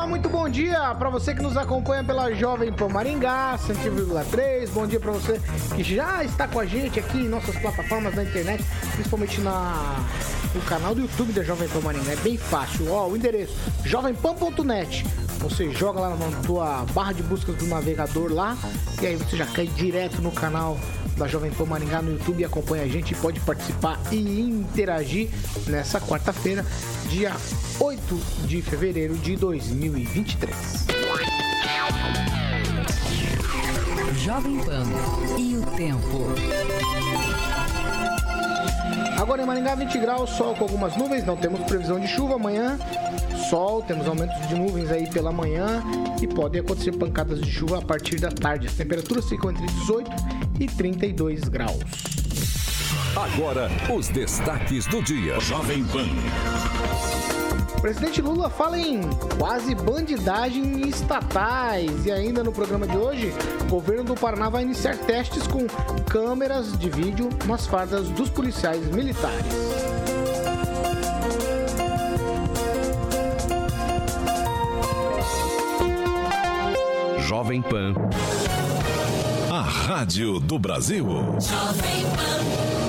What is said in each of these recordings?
Olá, muito bom dia para você que nos acompanha pela Jovem Pan Maringá, 100,3. Bom dia para você que já está com a gente aqui em nossas plataformas na internet, principalmente na, no canal do YouTube da Jovem Pan Maringá. É bem fácil. Ó, o endereço jovempan.net. Você joga lá na tua barra de buscas do navegador lá e aí você já cai direto no canal da Jovem Pan Maringá no YouTube e acompanha a gente, pode participar e interagir nessa quarta-feira, dia 8 de fevereiro de 2023. Jovem Pan e o tempo. Agora em Maringá, 20 graus, sol com algumas nuvens, não temos previsão de chuva amanhã. Sol, temos aumentos de nuvens aí pela manhã e podem acontecer pancadas de chuva a partir da tarde. As temperaturas ficam entre 18 e 32 graus. Agora, os destaques do dia. Jovem Pan. Presidente Lula fala em quase bandidagem em estatais. E ainda no programa de hoje, o governo do Paraná vai iniciar testes com câmeras de vídeo nas fardas dos policiais militares. Jovem Pan. A Rádio do Brasil. Jovem Pan.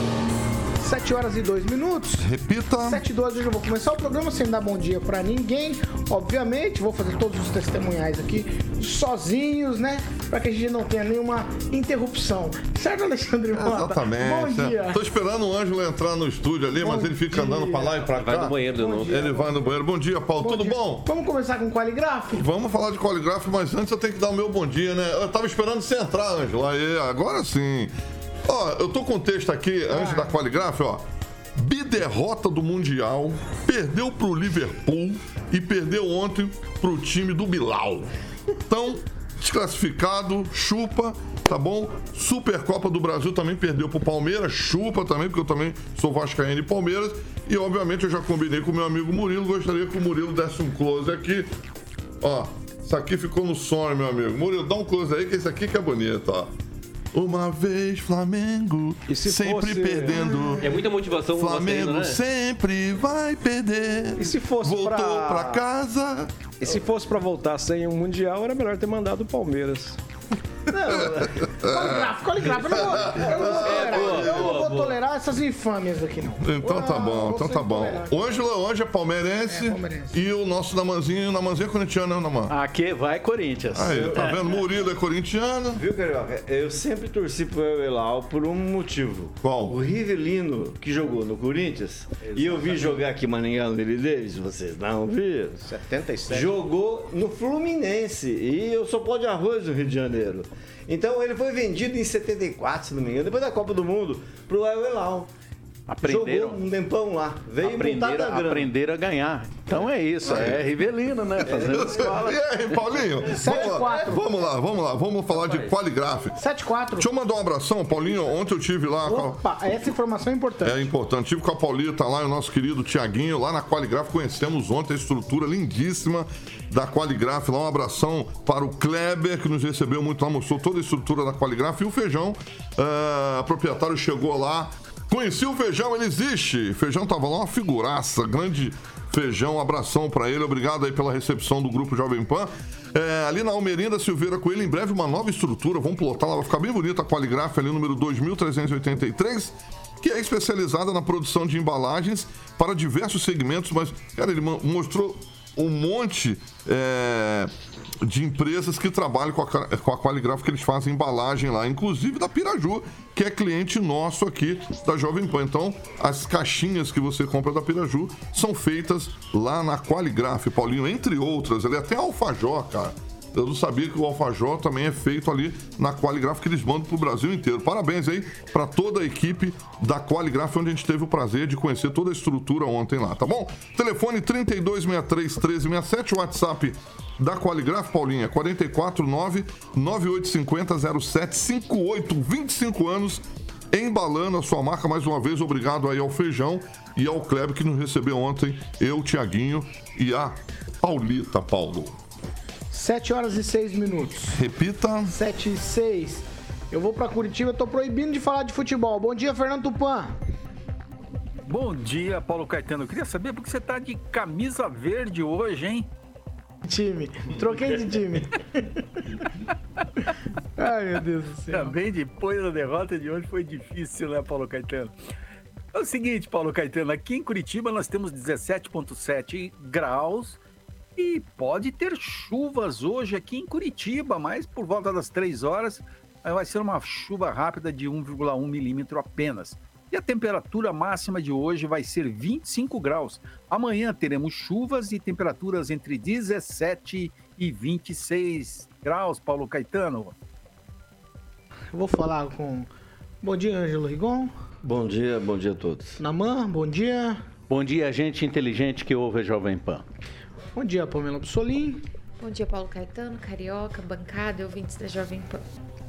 7 horas e 2 minutos. Repita. 7 e 2, hoje eu vou começar o programa sem dar bom dia pra ninguém. Obviamente, vou fazer todos os testemunhais aqui sozinhos, né? Pra que a gente não tenha nenhuma interrupção. Certo, Alexandre Mota? Exatamente. Bom dia. Tô esperando o Ângelo entrar no estúdio ali, mas Bom ele fica dia. andando pra lá e pra cá. Vai no banheiro de Bom novo. dia. Ele vai no banheiro. Bom dia, Paulo. Tudo dia. bom? Vamos começar com qualigraf? Vamos falar de coligráfico, mas antes eu tenho que dar o meu bom dia, né? Eu tava esperando você entrar, Ângelo. Aí, agora sim. Ó, eu tô com o texto aqui, antes da qualigraf, ó. Biderrota do Mundial, perdeu pro Liverpool e perdeu ontem pro time do Bilal. Então, desclassificado, chupa, tá bom? Supercopa do Brasil também perdeu pro Palmeiras, chupa também, porque eu também sou vascaíno e Palmeiras. E, obviamente, eu já combinei com o meu amigo Murilo, gostaria que o Murilo desse um close aqui. Ó, isso aqui ficou no sonho, meu amigo. Murilo, dá um close aí, que esse aqui que é bonito, ó. Uma vez Flamengo, E se sempre fosse- perdendo. É muita motivação você Flamengo ainda, né? sempre vai perder. E se fosse Voltou pra- pra casa. E se fosse pra voltar sem um Mundial, era melhor ter mandado o Palmeiras. Qualigraf, qualigraf. Eu não vou, eu não vou tolerar, boa, eu não vou boa. tolerar essas infâmias aqui, não. Então tá Ah, bom, então tá bom. O Ângelo hoje é palmeirense, É, palmeirense. e o nosso Namanzinho, o Namanzinho é corintiano, né, Naman? Aqui vai Corinthians. Aí, tá vendo? Murilo é corintiano. Viu, Carioca? Eu sempre torci pro Eulau por um motivo. Qual? O Rivelino, que jogou no Corinthians, e eu vi jogar aqui em Maringá no Billy Davis, vocês não viram? 77. Jogou no Fluminense, e eu sou pó de arroz do Rio de Janeiro. Então ele foi vendido em 74, se não me engano, depois da Copa do Mundo, pro El Hilal. Aprenderam. Jogou um tempão lá. Veio Aprenderam, a ganhar. Então é isso, é Rivelino, né? Fazendo escola. E aí, Paulinho? Vamos lá, 7-4. vamos lá, vamos lá, vamos falar de qualigraf. 7-4. Deixa eu mandar um abração, Paulinho. Ontem eu tive lá com a- Opa, essa informação é importante. É importante. Tive com a Paulita lá, e o nosso querido Tiaguinho, lá na Qualigraf. Conhecemos ontem a estrutura lindíssima da Qualigraf. Lá um abração para o Kleber, que nos recebeu muito lá, mostrou toda a estrutura da Qualigraf. E o Feijão, ah, proprietário, chegou lá. Conheci o Feijão, ele existe. Feijão tava lá, uma figuraça, grande Feijão. Abração para ele. Obrigado aí pela recepção do Grupo Jovem Pan. É, ali na Almerinda Silveira Coelho, em breve uma nova estrutura. Vamos plotar lá, vai ficar bem bonita a Qualigraf ali, número 2383 que é especializada na produção de embalagens para diversos segmentos, mas, cara, ele mo- mostrou um monte é, de empresas que trabalham com a, com a Qualigraf, que eles fazem embalagem lá, inclusive da Piraju, que é cliente nosso aqui da Jovem Pan. Então, as caixinhas que você compra da Piraju são feitas lá na Qualigraf, Paulinho, entre outras. Ali até alfajor, cara. Eu não sabia que o alfajor também é feito ali na Qualigraf que eles mandam pro Brasil inteiro. Parabéns aí para toda a equipe da Qualigraf, onde a gente teve o prazer de conhecer toda a estrutura ontem lá, tá bom? Telefone 3263 1367, WhatsApp da Qualigraf, Paulinha, 449 9850 0758, 25 anos embalando a sua marca. Mais uma vez, obrigado aí ao Feijão e ao Kleber que nos recebeu ontem, eu, Tiaguinho e a Paulita, Paulo. 7 horas e 6 minutos. Repita. 7 e 6. Eu vou pra Curitiba, eu tô proibindo de falar de futebol. Bom dia, Fernando Tupan. Bom dia, Paulo Caetano. Eu queria saber por que você tá de camisa verde hoje, hein? Time. Troquei de time. Ai, meu Deus do céu. Também depois da derrota de hoje foi difícil, né, Paulo Caetano? É o seguinte, Paulo Caetano, aqui em Curitiba nós temos 17,7 graus e pode ter chuvas hoje aqui em Curitiba, mas por volta das 3 horas vai ser uma chuva rápida de 1,1 milímetro apenas. E a temperatura máxima de hoje vai ser 25 graus. Amanhã teremos chuvas e temperaturas entre 17 e 26 graus, Paulo Caetano. Vou falar com. Bom dia, Ângelo Rigon. Bom dia, bom dia a todos. Namã, bom dia. Bom dia, gente inteligente que ouve a Jovem Pan. Bom dia, Pamela Bussolim. Bom dia, Paulo Caetano, Carioca, bancada e ouvintes da Jovem Pan.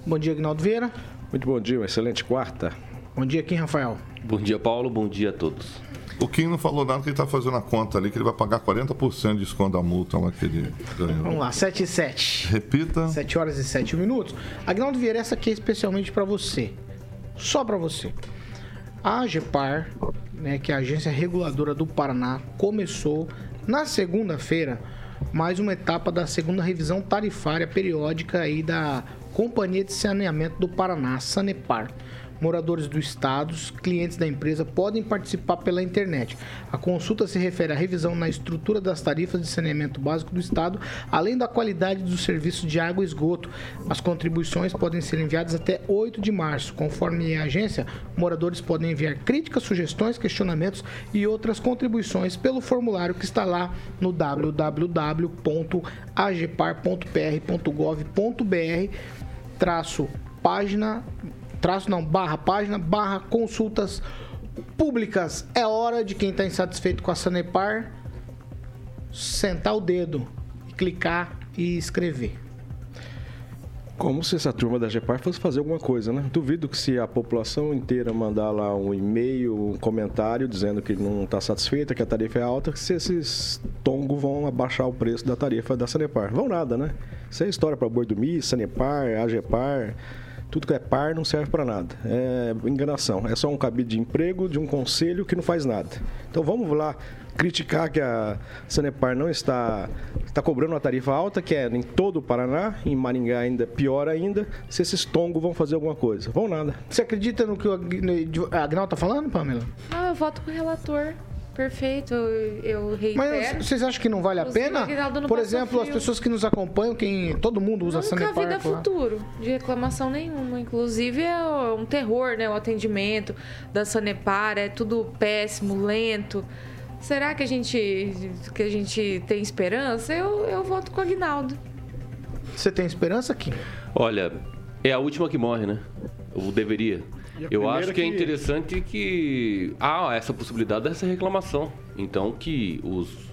Bom dia, Agnaldo Vieira. Muito bom dia, uma excelente quarta. Bom dia, Kim Rafael. Bom dia, Paulo. Bom dia a todos. O Kim não falou nada que ele tá fazendo a conta ali, que ele vai pagar 40% de desconto da multa lá que ele ganhou. Vamos lá, 7 e 7. Repita. 7 horas e 7 minutos. Agnaldo Vieira, essa aqui é especialmente para você. Só para você. A AGEPAR, né, que é a Agência Reguladora do Paraná, começou na segunda-feira mais uma etapa da segunda revisão tarifária periódica aí da Companhia de Saneamento do Paraná, Sanepar. Moradores do estado, clientes da empresa podem participar pela internet. A consulta se refere à revisão na estrutura das tarifas de saneamento básico do estado, além da qualidade dos serviços de água e esgoto. As contribuições podem ser enviadas até 8 de março. Conforme a agência, moradores podem enviar críticas, sugestões, questionamentos e outras contribuições pelo formulário que está lá no www.agepar.pr.gov.br traço página traço não, barra página, barra consultas públicas. É hora de quem está insatisfeito com a Sanepar sentar o dedo, clicar e escrever. Como se essa turma da GEPAR fosse fazer alguma coisa, né? Duvido que se a população inteira mandar lá um e-mail, um comentário dizendo que não está satisfeita, que a tarifa é alta, que se esses tongos vão abaixar o preço da tarifa da Sanepar. Vão nada, né? Isso é história para boi dormir, Sanepar, AGEPAR tudo que é par não serve para nada. É enganação. É só um cabide de emprego de um conselho que não faz nada. Então vamos lá criticar que a Sanepar não está, está cobrando uma tarifa alta, que é em todo o Paraná, em Maringá ainda pior ainda, se esses tongos vão fazer alguma coisa. Vão nada. Você acredita no que o Agnaldo está falando, Pamela? Ah, eu voto com o relator. Perfeito, eu, reitero. Mas vocês acham que não vale a pena? Por exemplo, as pessoas que nos acompanham, quem todo mundo usa Nunca Sanepar. Nunca vi futuro de reclamação nenhuma. Inclusive é um terror, né? O atendimento da Sanepar é tudo péssimo, lento. Será que a gente, que a gente tem esperança? Eu, eu voto com o Aguinaldo. Você tem esperança, Kim? Olha, é a última que morre, né? Ou deveria. Eu acho que, que, é interessante que há essa possibilidade dessa reclamação. Então que os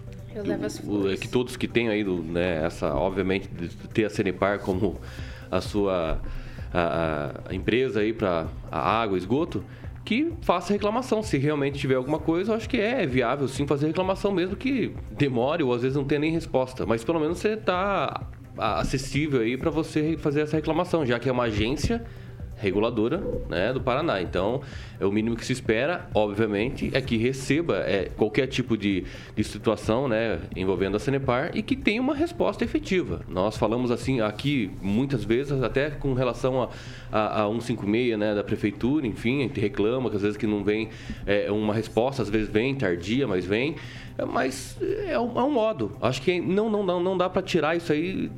o, que todos que têm aí né, essa obviamente de ter a Cenepar como a sua a, a empresa aí para a água, esgoto, que faça reclamação. Se realmente tiver alguma coisa, eu acho que é viável sim fazer reclamação, mesmo que demore ou às vezes não tenha nem resposta. Mas pelo menos você está acessível aí para você fazer essa reclamação, já que é uma agência reguladora né, do Paraná. Então, é o mínimo que se espera, obviamente, é que receba é, qualquer tipo de, de situação né, envolvendo a Sanepar e que tenha uma resposta efetiva. Nós falamos assim aqui muitas vezes, até com relação a, a, a 156 né, da prefeitura, enfim, a gente reclama que às vezes que não vem é, uma resposta, às vezes vem tardia, mas vem. Mas é um, é um modo. Acho que não, não, não, não dá para tirar isso aí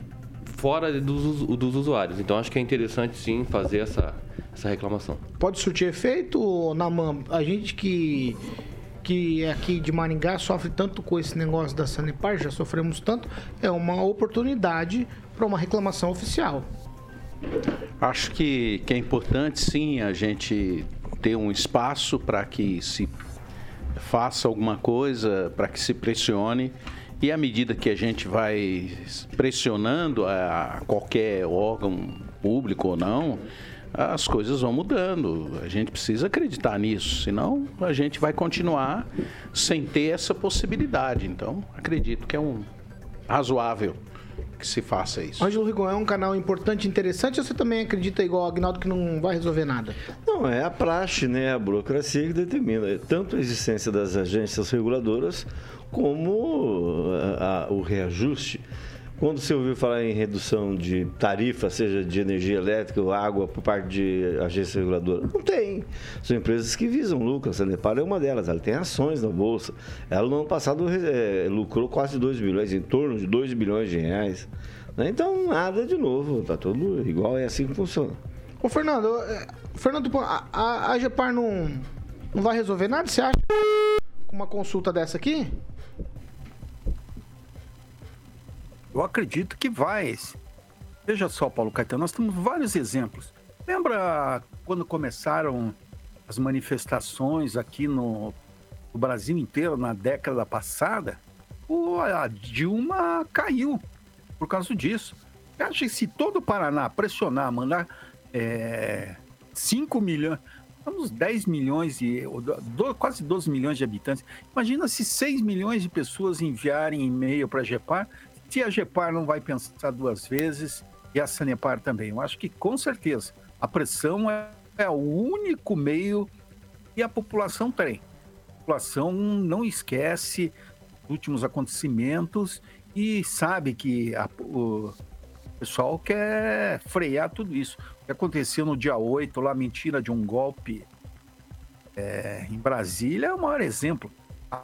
fora dos, dos usuários. Então acho que é interessante sim fazer essa, essa reclamação. Pode surtir efeito, Naman? A gente que, que que é aqui de Maringá sofre tanto com esse negócio da Sanepar, já sofremos tanto, é uma oportunidade para uma reclamação oficial. Acho que, que é importante sim a gente ter um espaço para que se faça alguma coisa, para que se pressione. E à medida que a gente vai pressionando a qualquer órgão público ou não, as coisas vão mudando. A gente precisa acreditar nisso, senão a gente vai continuar sem ter essa possibilidade. Então, acredito que é um razoável que se faça isso. Ângelo Rigon, é um canal importante, interessante, ou você também acredita igual o Agnaldo que não vai resolver nada? Não, é a praxe, né? A burocracia que determina tanto a existência das agências reguladoras como a, a, o reajuste. Quando você ouviu falar em redução de tarifa, seja de energia elétrica ou água, por parte de agência reguladora? Não tem. São empresas que visam lucro. A Sanepar é uma delas. Ela tem ações na Bolsa. Ela, no ano passado, é, lucrou quase 2 bilhões, em torno de 2 bilhões de reais. Né? Então, nada de novo. Está tudo igual. É assim que funciona. Ô, Fernando, é, Fernando, a, a, a GEPAR não, não vai resolver nada, você acha? Com uma consulta dessa aqui? Eu acredito que vai. Veja só, Paulo Caetano, nós temos vários exemplos. Lembra quando começaram as manifestações aqui no, no Brasil inteiro na década passada? O, a Dilma caiu por causa disso. Você acha que se todo o Paraná pressionar, mandar é, 5 milhões, estamos 10 milhões e do, quase 12 milhões de habitantes. Imagina se 6 milhões de pessoas enviarem e-mail para a GEPAR se a GEPAR não vai pensar duas vezes e a Sanepar também. Eu acho que com certeza a pressão é, é o único meio que a população tem. A população não esquece últimos acontecimentos e sabe que a, o pessoal quer frear tudo isso. O que aconteceu no dia 8, lá, mentira de um golpe é, em Brasília, é o maior exemplo. A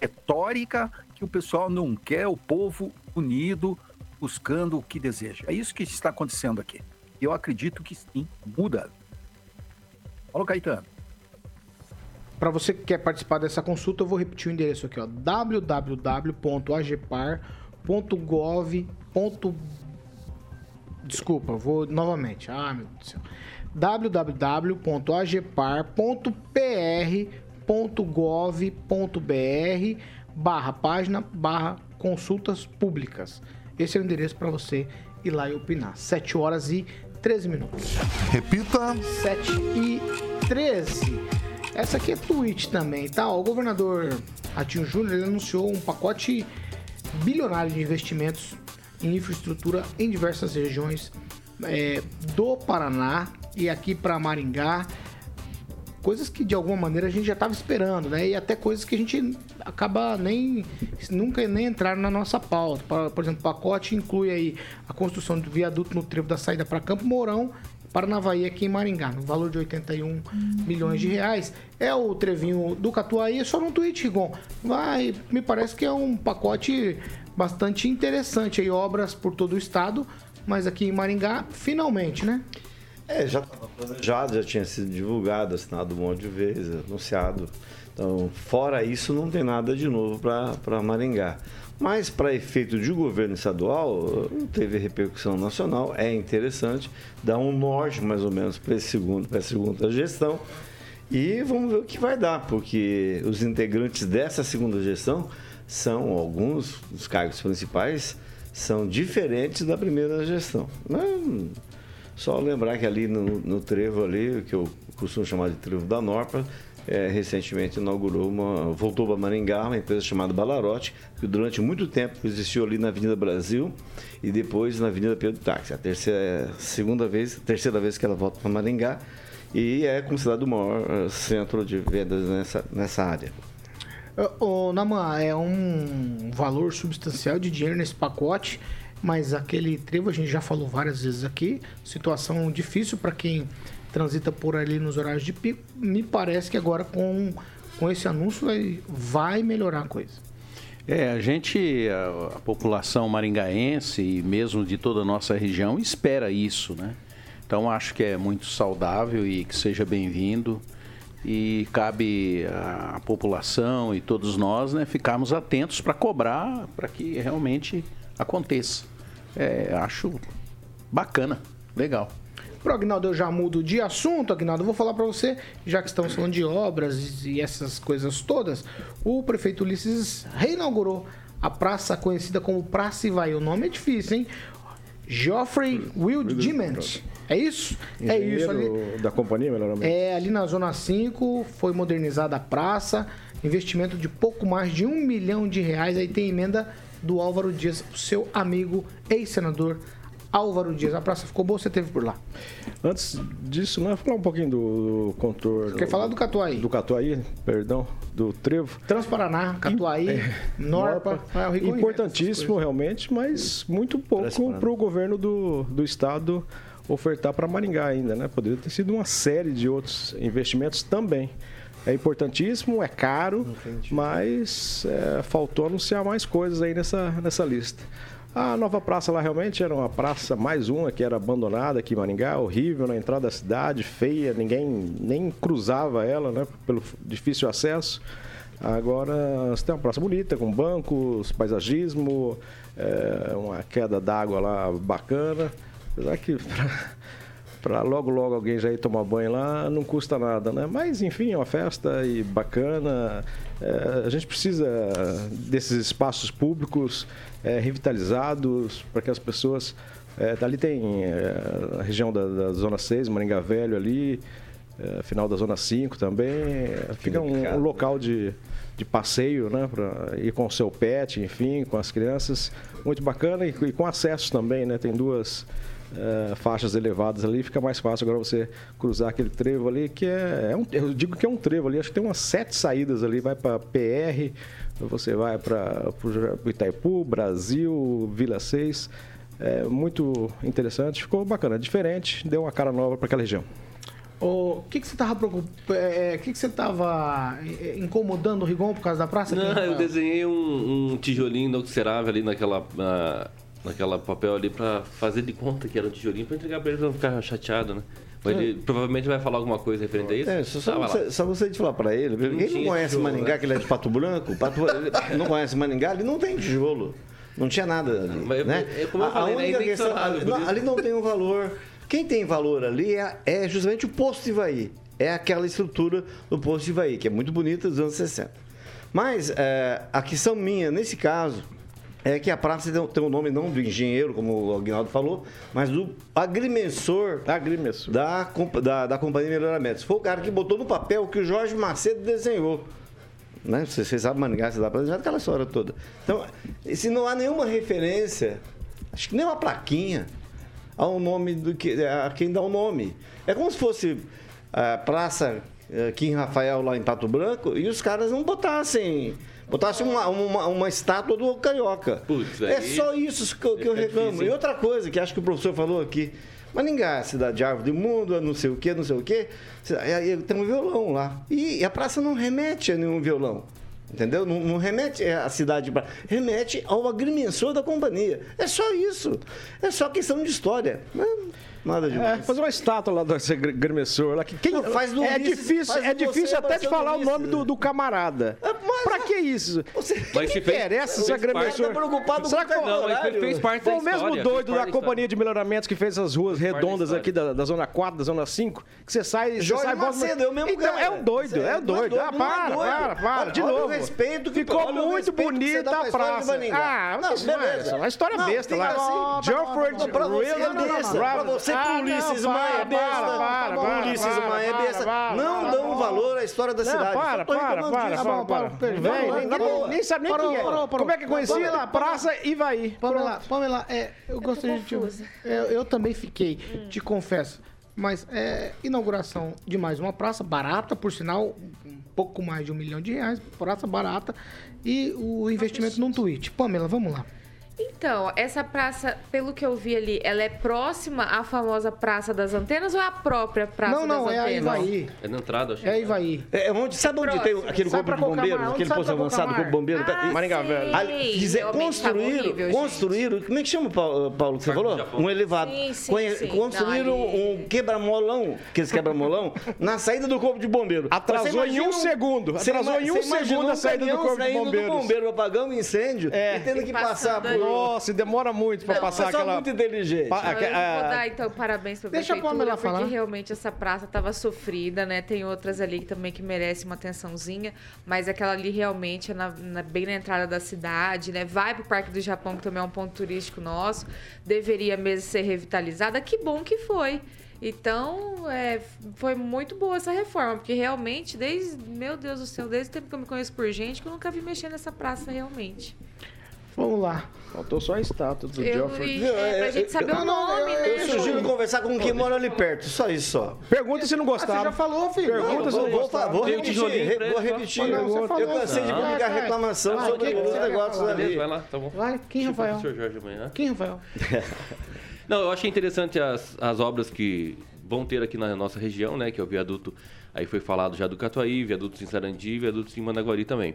retórica que o pessoal não quer o povo unido, buscando o que deseja. É isso que está acontecendo aqui. E eu acredito que sim, muda. Paulo Caetano. Para você que quer participar dessa consulta, eu vou repetir o endereço aqui, ó, www.agepar.gov. Desculpa, vou novamente. Ah, meu Deus do céu. www.agepar.pr.gov.br barra página barra consultas públicas. Esse é o endereço para você ir lá e opinar. 7 horas e 13 minutos. Repita. 7 e 13. Essa aqui é tweet também, tá? O governador Ratinho Júnior anunciou um pacote bilionário de investimentos em infraestrutura em diversas regiões é, do Paraná e aqui para Maringá coisas que de alguma maneira a gente já estava esperando, né? E até coisas que a gente acaba nem nunca nem entraram na nossa pauta. Por exemplo, o pacote inclui aí a construção do viaduto no trevo da saída para Campo Mourão, Paranavaí aqui em Maringá, no valor de 81 uhum. milhões de reais. É o trevinho do Catuaí, é só no tweet, Rigon. Vai, me parece que é um pacote bastante interessante aí, obras por todo o estado, mas aqui em Maringá, finalmente, né? É, já estava planejado, já tinha sido divulgado, assinado um monte de vezes, anunciado. Então, fora isso, não tem nada de novo para Maringá. Mas, para efeito de governo estadual, teve repercussão nacional, é interessante, dá um norte mais ou menos para a segunda gestão. E vamos ver o que vai dar, porque os integrantes dessa segunda gestão são alguns dos cargos principais são diferentes da primeira gestão. Não, só lembrar que ali no, no trevo ali, que eu costumo chamar de trevo da Norpa, é, recentemente inaugurou uma, voltou para Maringá, uma empresa chamada Balarote, que durante muito tempo existiu ali na Avenida Brasil e depois na Avenida Pedro Táxi. A terceira, segunda vez, terceira vez que ela volta para Maringá e é considerado o maior eh, centro de vendas nessa, nessa área. Ô, Naman, é um valor substancial de dinheiro nesse pacote mas aquele trevo a gente já falou várias vezes aqui, situação difícil para quem transita por ali nos horários de pico. Me parece que agora com, com esse anúncio vai, melhorar a coisa. É, a gente, a, a, população maringaense e mesmo de toda a nossa região espera isso, né? Então acho que é muito saudável e que seja bem-vindo. e cabe à população e todos nós né, ficarmos atentos para cobrar para que realmente aconteça. É, acho bacana, legal. Pro Agnaldo, eu já mudo de assunto, Agnaldo. Eu vou falar para você, já que estamos falando de obras e essas coisas todas, o prefeito Ulisses reinaugurou a praça conhecida como Praça Ivaí. O nome é difícil, hein? Geoffrey Wildement. É isso? É isso. Ali, da companhia, melhor é, ali na Zona 5 foi modernizada a praça, investimento de pouco mais de um milhão de reais. Aí tem emenda do Álvaro Dias, seu amigo ex-senador Álvaro Dias. A praça ficou boa, você teve por lá. Antes disso, né, falar um pouquinho do, contorno. Quer falar do Catuaí? Do Catuaí, perdão, do Trevo. Transparaná, Catuaí, é, Norpa. Norpa. É, importantíssimo realmente, mas muito pouco para o governo do, do estado ofertar para Maringá ainda, né? Poderia ter sido uma série de outros investimentos também. É importantíssimo, é caro, mas é, faltou anunciar mais coisas aí nessa, nessa lista. A nova praça lá realmente era uma praça, mais uma que era abandonada aqui em Maringá, horrível na entrada da cidade, feia, ninguém nem cruzava ela, né, pelo difícil acesso. Agora você tem uma praça bonita, com bancos, paisagismo, é, uma queda d'água lá bacana. Apesar que para logo logo alguém já ir tomar banho lá não custa nada, né? Mas enfim, é uma festa e bacana. É, a gente precisa desses espaços públicos é, revitalizados para que as pessoas. É, ali tem é, a região da, da, Zona 6, Maringá Velho ali, é, final da Zona 5 também. Fica um, um, local de, de passeio, né? Para ir com o seu pet, enfim, com as crianças. Muito bacana e, e com acesso também, né? Tem duas. É, faixas elevadas ali, fica mais fácil agora você cruzar aquele trevo ali, que é, é um, eu digo que é um trevo ali, acho que tem umas sete saídas ali, vai para PR, você vai para Itaipu, Brasil, Vila 6. É muito interessante, ficou bacana, diferente, deu uma cara nova para aquela região. O que, que você estava preocupado? É, que, que você estava é, incomodando o Rigon por causa da praça? Não, eu desenhei um, um tijolinho inoxidável ali naquela, na, naquela papel ali para fazer de conta que era um tijolinho para entregar para ele não ficar chateado, né? Mas ele é. provavelmente vai falar alguma coisa referente a isso. É, só, só, você, só você de falar para ele. Não ele não conhece tijolo, Maningá, né? que ele é de Pato Branco. Pato, não conhece Maningá, ele não tem tijolo. Não tinha nada ali. Mas, né? É como eu falei, a, a única é questão, não, ali não tem um valor. Quem tem valor ali é, é justamente o posto de Ivaí. É aquela estrutura do posto de Ivaí, que é muito bonita dos anos 60. Mas é, a questão minha, nesse caso, é que a praça tem o nome não do engenheiro, como o Aguinaldo falou, mas do agrimensor, agrimensor. Da, da, da Companhia Melhoramentos. Foi o cara que botou no papel que o Jorge Macedo desenhou. Né? Você, você sabe Maningá, você dá para aquela história toda. Então, se não há nenhuma referência, acho que nem uma plaquinha ao nome do que a quem dá o nome. É como se fosse a Praça eh, Kim Rafael lá em Pato Branco e os caras não botassem Botasse uma, uma, uma estátua do Carioca. Putz, é só isso que, eu, que eu é reclamo. E outra coisa que acho que o professor falou aqui. Maringá, é cidade de árvore do mundo, não sei o que, não sei o que. Tem um violão lá. E a praça não remete a nenhum violão. Entendeu? Não, não remete à cidade, pra, remete ao agrimensor da companhia. É só isso. É só questão de história. Não, Nada é, demais. É, fazer uma estátua lá do gremessor lá. Quem, não, faz é difícil, é difícil até de falar o nome do, do camarada. É, mas, pra que isso? Você, mas que interessa se agremessor? Tá preocupado Será que não, ele fez parte foi o mesmo doido da companhia de melhoramentos que fez as ruas redondas aqui da, da zona 4, da zona 5, que você sai, Jorge você sai Macedo, é o mesmo então, é um doido, é um doido. Ah, para, para, para, de novo. respeito Ficou muito bonita a praça. Ah, não, beleza. Uma história besta lá. Geoffrey Williams. Pra você, pro Ulisses Maia é besta. O Ulisses Maia é besta. Não dão valor à história da cidade. Para, para, para, para. Nem sabe nem quem é. Como é que conhecia lá? Praça Ivaí. Pamela, Pamela, eu gostaria de... Eu também fiquei, te confesso. Mas é inauguração de mais uma praça, barata, por sinal, um pouco mais de um milhão de reais, praça barata, e o investimento num tweet. Pamela, vamos lá. Então, essa praça, pelo que eu vi ali, ela é próxima à famosa Praça das Antenas ou é a própria Praça Não, não, das é a Antenas? Ivaí. É na entrada, acho. É a Ivaí. É onde, sabe onde tem aquele corpo de bombeiros? Aquele posto avançado, corpo de bombeiro? tá- Ah, Maringá Velho. Ali, tava construíram, horrível, construíram, como é que chama, Paulo, Paulo, que você falou? Um elevado. Sim, sim, Conhe- sim. Construíram Não, um quebra-molão, aqueles quebra-molão, na saída do corpo de bombeiro. Atrasou em um segundo. você Atrasou em um segundo a um saída do corpo de bombeiros. do bombeiro apagando um incêndio É. e tendo que passar por... Nossa, e demora muito pra É, passar aquela. muito inteligente. Pa- Não, eu aque- vou a- dar então parabéns pra Deixa a Pamela porque falar. realmente essa praça tava sofrida, né? Tem outras ali que também que merecem uma atençãozinha, mas aquela ali realmente é na- na- bem na entrada da cidade, né? Vai pro Parque do Japão, que também é um ponto turístico nosso, deveria mesmo ser revitalizada. Que bom que foi. Então, é, foi muito boa essa reforma, porque realmente, desde, meu Deus do céu, desde o tempo que eu me conheço por gente, que eu nunca vi mexer nessa praça realmente. Vamos lá. Faltou só a estátua do Eu, Geoffrey. e, é, pra gente saber Não, o não, nome, eu- né? Eu sugiro conversar com quem mora ali perto, só isso só. Pergunta se não Ah, você gostava. já falou, filho. Pergunta Vou, se não vou, vou, gostava. vou repetir, tijolinho re- pra ele, vou repetir. Não, você eu falou, cansei de não. publicar reclamação sobre os negócios falar? ali. Beleza, vai lá, tá bom. Vai, quem, eu Rafael? Jorge amanhã. Quem, Rafael? Não, eu achei interessante as, as obras que vão ter aqui na nossa região, né? Que é o viaduto, aí foi falado já do Catuaí, viadutos em Sarandi, viadutos em Managuari também.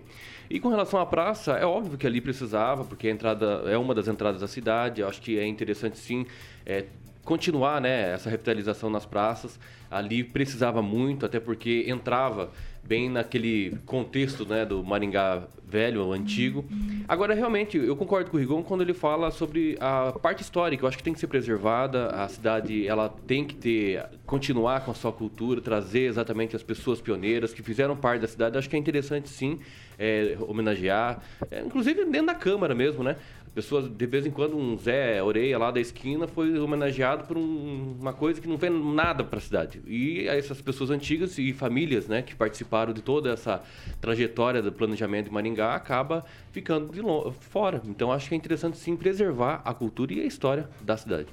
E com relação à praça, é óbvio que ali precisava, porque a entrada é uma das entradas da cidade. Eu acho que é interessante sim é, continuar, né? Essa revitalização nas praças. Ali precisava muito, até porque entrava bem naquele contexto né, do Maringá velho, antigo. Agora, realmente, eu concordo com o Rigon quando ele fala sobre a parte histórica. Eu acho que tem que ser preservada. A cidade ela tem que ter, continuar com a sua cultura, trazer exatamente as pessoas pioneiras que fizeram parte da cidade. Eu acho que é interessante, sim, é, homenagear. É, inclusive dentro da Câmara mesmo, né? Pessoas, de vez em quando, um Zé Oreia lá da esquina foi homenageado por um- uma coisa que não fez nada para a cidade. E essas pessoas antigas e famílias, né, que participaram de toda essa trajetória do planejamento de Maringá, acaba ficando de fora. Então, acho que é interessante, sim, preservar a cultura e a história da cidade.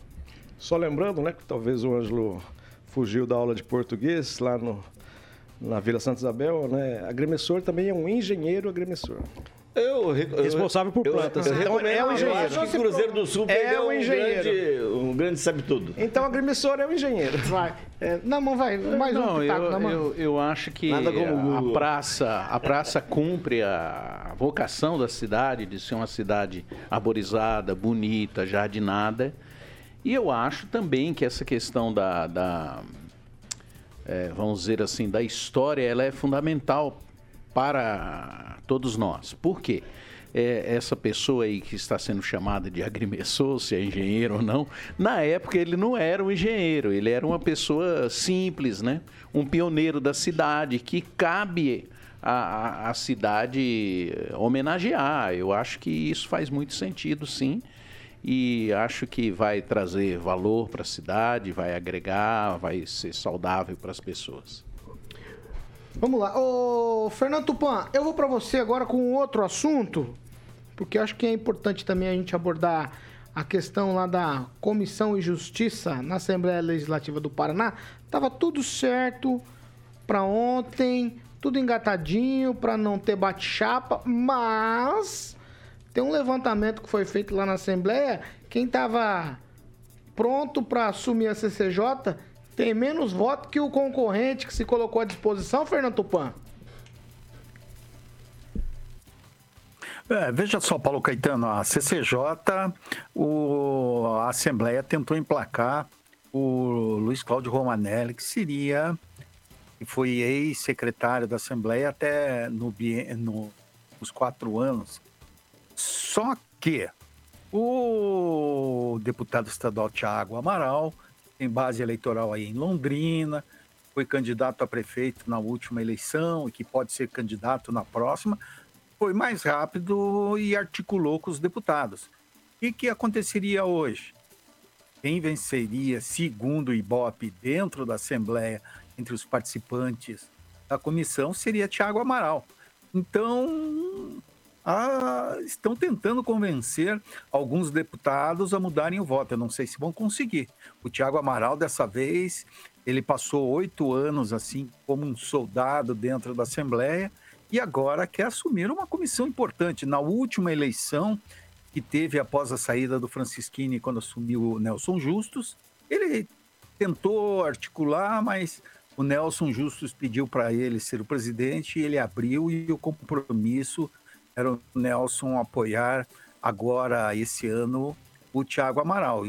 Só lembrando, né, que talvez o Ângelo fugiu da aula de português lá no, na Vila Santa Isabel, né? Agrimensor também é um engenheiro agrimensor. Eu, eu, Responsável por eu- plantas. eu Então, recomendo, é um eu engenheiro. acho que Cruzeiro do Sul É um um engenheiro. grande, um grande sabe-tudo. Então, agrimensor é um engenheiro. Vai. É, na mão, vai. Mais um Não, pitaco eu, na mão. eu, eu acho que a Google. praça, a praça cumpre a vocação da cidade de ser uma cidade arborizada, bonita, jardinada. E eu acho também que essa questão da, da, é, vamos dizer assim, da história, ela é fundamental para todos nós. Por quê? É, essa pessoa aí que está sendo chamada de agrimensor, se é engenheiro ou não, na época ele não era um engenheiro, ele era uma pessoa simples, né? Um pioneiro da cidade que cabe a, a, a cidade homenagear. Eu acho que isso faz muito sentido, sim. E acho que vai trazer valor para a cidade, vai agregar, vai ser saudável para as pessoas. Vamos lá. Ô, Fernando Tupan, eu vou pra você agora com outro assunto, porque acho que é importante também a gente abordar a questão lá da Comissão e Justiça na Assembleia Legislativa do Paraná. Tava tudo certo pra ontem, tudo engatadinho pra não ter bate-chapa, mas tem um levantamento que foi feito lá na Assembleia, quem tava pronto pra assumir a CCJ tem menos voto que o concorrente que se colocou à disposição, Fernando Tupan. É, veja só, Paulo Caetano, a CCJ, o, a Assembleia tentou emplacar o Luiz Cláudio Romanelli, que seria, que foi ex-secretário da Assembleia até no, no, nos quatro anos. Só que o deputado estadual Tiago Amaral tem base eleitoral aí em Londrina, foi candidato a prefeito na última eleição e que pode ser candidato na próxima, foi mais rápido e articulou com os deputados. O que aconteceria hoje? Quem venceria, segundo o Ibope, dentro da Assembleia, entre os participantes da comissão, seria Tiago Amaral. Então, ah, estão tentando convencer alguns deputados a mudarem o voto. Eu não sei se vão conseguir. O Tiago Amaral, dessa vez, ele passou oito anos assim como um soldado dentro da Assembleia e agora quer assumir uma comissão importante. Na última eleição, que teve após a saída do Francisquini quando assumiu o Nelson Justus. Ele tentou articular, mas o Nelson Justus pediu para ele ser o presidente, ele abriu e o compromisso o Nelson apoiar agora, esse ano, o Thiago Amaral.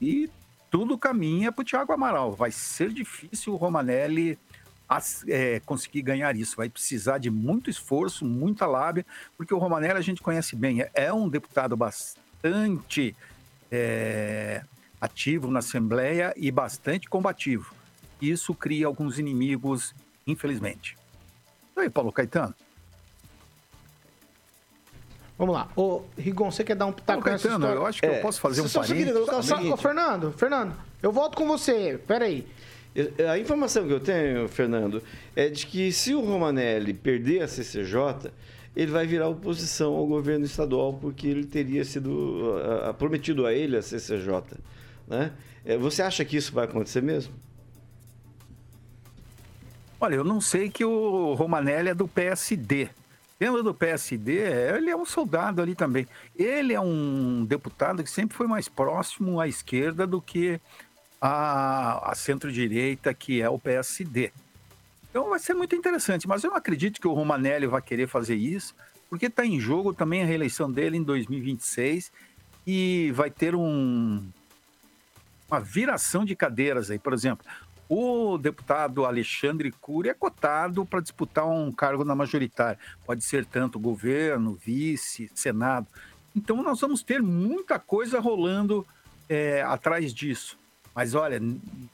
E tudo caminha para o Thiago Amaral. Vai ser difícil o Romanelli é, conseguir ganhar isso. Vai precisar de muito esforço, muita lábia, porque o Romanelli a gente conhece bem. É, é um deputado bastante é, ativo na Assembleia e bastante combativo. Isso cria alguns inimigos, infelizmente. E aí, Paulo Caetano? Vamos lá. Ô, Rigon, você quer dar um pitaco Ô, Caetano, eu acho que é. eu posso fazer um só, parênteses. Só, só, ô, Fernando, Fernando, eu volto com você. Pera aí. A informação que eu tenho, Fernando, é de que se o Romanelli perder a CCJ, ele vai virar oposição ao governo estadual, porque ele teria sido uh, prometido a ele a CCJ. Né? É, você acha que isso vai acontecer mesmo? Olha, eu não sei que o Romanelli é do PSD. Lembra do PSD? Ele é um soldado ali também. Ele é um deputado que sempre foi mais próximo à esquerda do que a centro-direita, que é o PSD. Então vai ser muito interessante, mas eu não acredito que o Romanelli vai querer fazer isso, porque está em jogo também a reeleição dele em 2026 e vai ter um, uma viração de cadeiras aí. Por exemplo, o deputado Alexandre Cury é cotado para disputar um cargo na majoritária. Pode ser tanto governo, vice, senado. Então nós vamos ter muita coisa rolando é, atrás disso. Mas olha,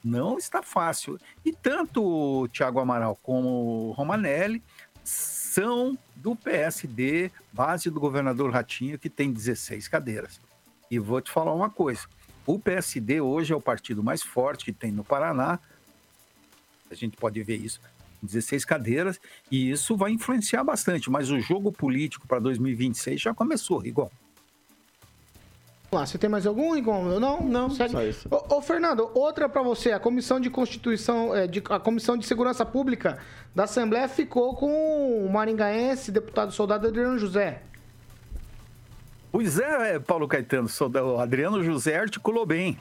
não está fácil. E tanto o Tiago Amaral como o Romanelli são do PSD, base do governador Ratinho, que tem 16 cadeiras. E vou te falar uma coisa: o PSD hoje é o partido mais forte que tem no Paraná, a gente pode ver isso. 16 cadeiras, e isso vai influenciar bastante, mas o jogo político para 2026 já começou, Rigon. Lá, você tem mais algum, Rigon? Não, não. Segue. Só isso. Ô, ô Fernando, outra para você. A Comissão de Constituição, é, de, a Comissão de Segurança Pública da Assembleia ficou com o maringaense, deputado soldado Adriano José. Pois é, Paulo Caetano, o Adriano José articulou bem.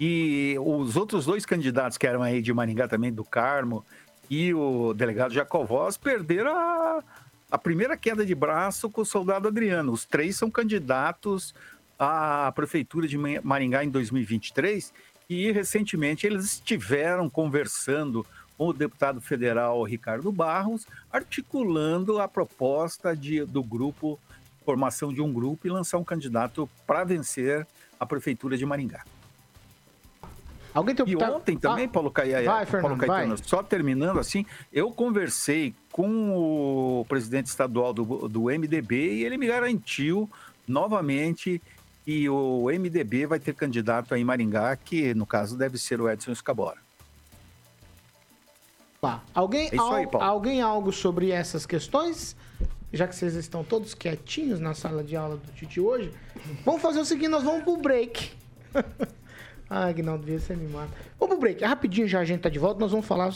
E os outros dois candidatos que eram aí de Maringá também, do Carmo, e o delegado Jacovós, perderam a, a primeira queda de braço com o soldado Adriano. Os três são candidatos à prefeitura de Maringá em 2023 e recentemente eles estiveram conversando com o deputado federal Ricardo Barros, articulando a proposta de, do grupo, formação de um grupo e lançar um candidato para vencer a prefeitura de Maringá. Alguém tem E ontem também, ah, Paulo, Caia, vai, Fernando, Paulo Caetano, vai. só terminando assim, eu conversei com o presidente estadual do, do MDB e ele me garantiu novamente que o MDB vai ter candidato aí em Maringá, que no caso deve ser o Edson Escabora. Tá. Alguém, é aí, alguém algo sobre essas questões? Já que vocês estão todos quietinhos na sala de aula do Titi hoje, vamos fazer o seguinte, nós vamos pro break. Ah, Agnaldo, devia ser animado. Vamos pro break. Rapidinho já a gente tá de volta. Nós vamos falar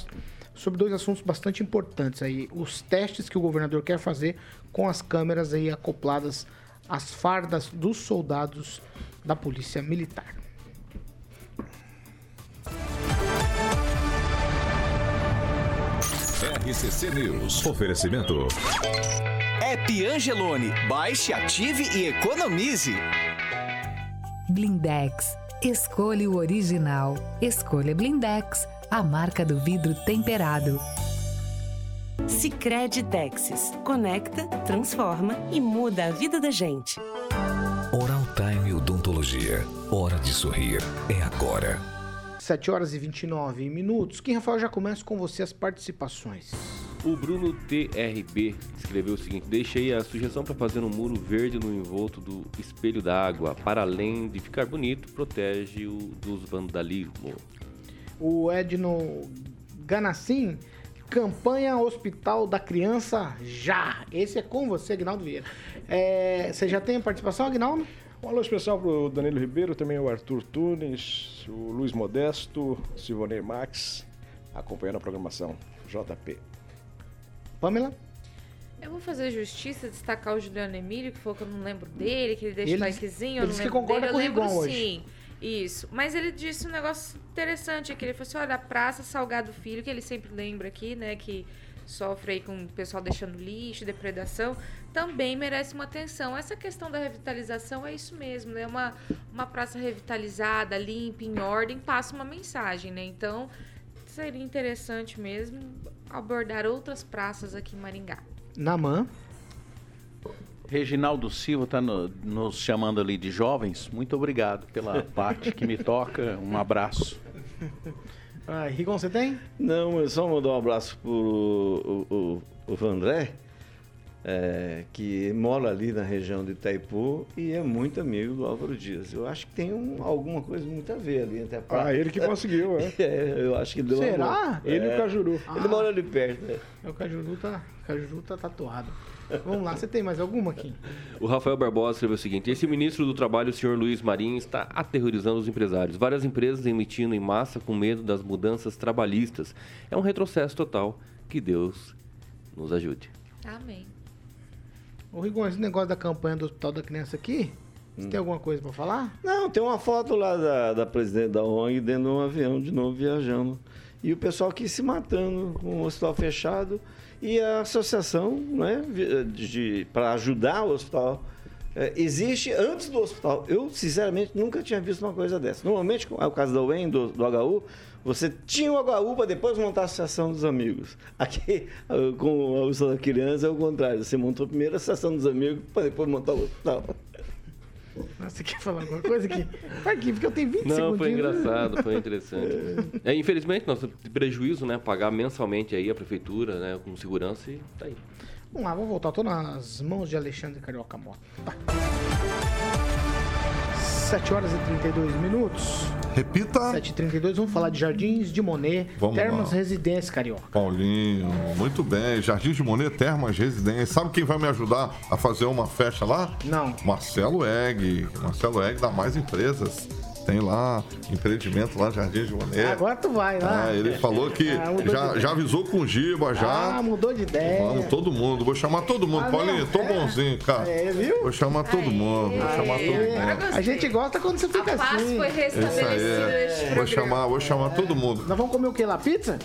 sobre dois assuntos bastante importantes aí. Os testes que o governador quer fazer com as câmeras aí acopladas às fardas dos soldados da Polícia Militar. RCC News. Oferecimento. App Angelone. Baixe, ative e economize. Blindex Escolha o original. Escolha Blindex, a marca do vidro temperado. Sicredi Texas. Conecta, transforma e muda a vida da gente. Oral Time Odontologia. Hora de sorrir. É agora. 7 horas e 29 minutos. Quem, Rafael, já começa com você as participações. O Bruno TRB escreveu o seguinte: Deixei a sugestão para fazer um muro verde no envolto do espelho d'água. Para além de ficar bonito, protege-o dos vandalismo. O Edno Ganassim, campanha Hospital da Criança já. Esse é com você, Agnaldo Vieira. É, você já tem participação, Agnaldo? Um alô especial para o Danilo Ribeiro, também o Arthur Tunes, o Luiz Modesto, Silvonei Max, acompanhando a programação JP. Pamela? Eu vou fazer justiça, destacar o Juliano Emílio, que falou que eu não lembro dele, que ele deixa Ele- o likezinho, eu ele não disse que lembro concorda dele. com o eu lembro Rigon hoje. sim. Isso. Mas ele disse um negócio interessante aqui. Ele falou assim: olha, a Praça Salgado Filho, que ele sempre lembra aqui, né? Que sofre aí com o pessoal deixando lixo, depredação, também merece uma atenção. Essa questão da revitalização é isso mesmo, né? Uma, uma praça revitalizada, limpa, em ordem, passa uma mensagem, né? Então, seria interessante mesmo abordar outras praças aqui em Maringá. Namã. Reginaldo Silva está nos chamando ali de jovens. Muito obrigado pela parte que me toca. Um abraço. Ah, Rigon, você tem? Não, eu só mandar um abraço pro o, o, o Vandré, é, que mora ali na região de Itaipu e é muito amigo do Álvaro Dias. Eu acho que tem um- alguma coisa muito a ver ali entre a. Ah, ele que conseguiu, é. É, eu acho que deu Será? Ele e o É. Cajuru. Ele mora ali perto. né? É, O Cajuru tá, o Cajuru tá tatuado. Vamos lá, você tem mais alguma aqui? O Rafael Barbosa escreveu o seguinte: Esse ministro do Trabalho, o senhor Luiz Marinho, está aterrorizando os empresários. Várias empresas emitindo em massa com medo das mudanças trabalhistas. É um retrocesso total. Que Deus nos ajude. Amém. Ô, Rigon, esse negócio da campanha do Hospital da Criança aqui, você tem alguma coisa pra falar? Não, tem uma foto lá da, da presidente da ONG dentro de um avião, de novo viajando. E o pessoal aqui se matando com o hospital fechado. E a associação, né, para ajudar o hospital, eh, existe antes do hospital. Eu, sinceramente, nunca tinha visto uma coisa dessa. Normalmente, é o caso da UEM, do, do HU, você tinha o HU para depois montar a Associação dos Amigos. Aqui, com a Hospital da Criança, é o contrário. Você montou primeiro a Associação dos Amigos para depois montar o hospital. Você quer falar alguma coisa aqui? Vai aqui, porque eu tenho 20 Não, segundinhos. foi engraçado, foi interessante. É, infelizmente, nós temos prejuízo, né? Pagar mensalmente aí a prefeitura, né? Com segurança e tá aí. Vamos lá, vou voltar. Tô nas mãos de Alexandre Carioca Mota. Tá. 7 horas e 32 minutos. Repita. 7h32, vamos falar de Jardins de Monet, Vamos Termas lá. Residência Carioca. Paulinho, muito bem. Jardim de Monet, Termas Residência. Sabe quem vai me ajudar a fazer uma festa lá? Não. Marcelo Egg. Marcelo Egg da Mais Empresas. Tem lá empreendimento lá, Jardim de Monet. Agora tu vai lá. Ah, ele falou que Ah, já, já avisou com o Giba já. Ah, mudou de ideia. Vamos, todo mundo. Vou chamar todo mundo. Ah, Paulinho, tô é. bonzinho, cara. É, viu? Vou chamar todo mundo. Vou chamar todo mundo. A gente gosta quando você fica A paz assim. foi restabelecida neste Vou chamar, vou chamar todo mundo. Nós vamos comer o que lá? Pizza?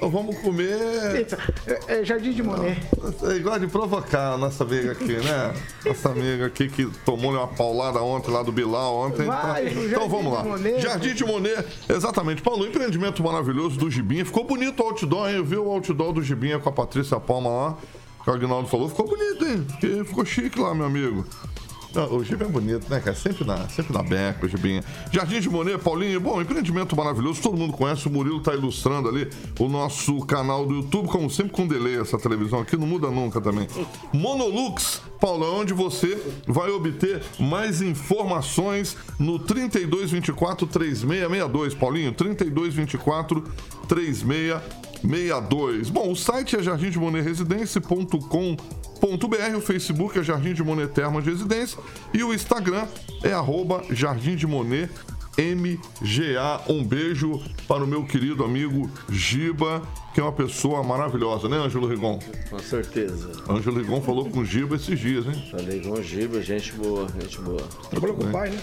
Vamos comer. Pizza. É, é Jardim de Monet. É igual de provocar a nossa amiga aqui, né? Nossa amiga aqui que tomou uma paulada ontem lá do Bilal ontem. Vai, então, no então Jardim vamos lá. Monet. Jardim de Monet, exatamente. Paulo, empreendimento maravilhoso do Gibinha. Ficou bonito o outdoor, hein? Eu vi o outdoor do Gibinha com a Patrícia Palma lá. Que o Agnaldo falou. Ficou bonito, hein? Ficou chique lá, meu amigo. O Gibinha é bonito, né, cara? Sempre na, sempre na beca, o Gibinha. Jardim de Monet, Paulinho, bom, empreendimento maravilhoso, todo mundo conhece, o Murilo tá ilustrando ali o nosso canal do YouTube, como sempre com delay essa televisão aqui, não muda nunca também. Monolux, Paulo, é onde você vai obter mais informações no 3224-3662, Paulinho, 3224-3662. Bom, o site é jardimdemonetresidencia.com.br, o Facebook é Jardim de Monet Termas Residência e o Instagram é arroba Jardim de Monet MGA. Um beijo para o meu querido amigo Giba, que é uma pessoa maravilhosa, né, Ângelo Rigon? Com certeza. Ângelo Rigon falou com o Giba esses dias, hein? Falei com o Giba, gente boa, gente boa. Trabalhou com o pai, né?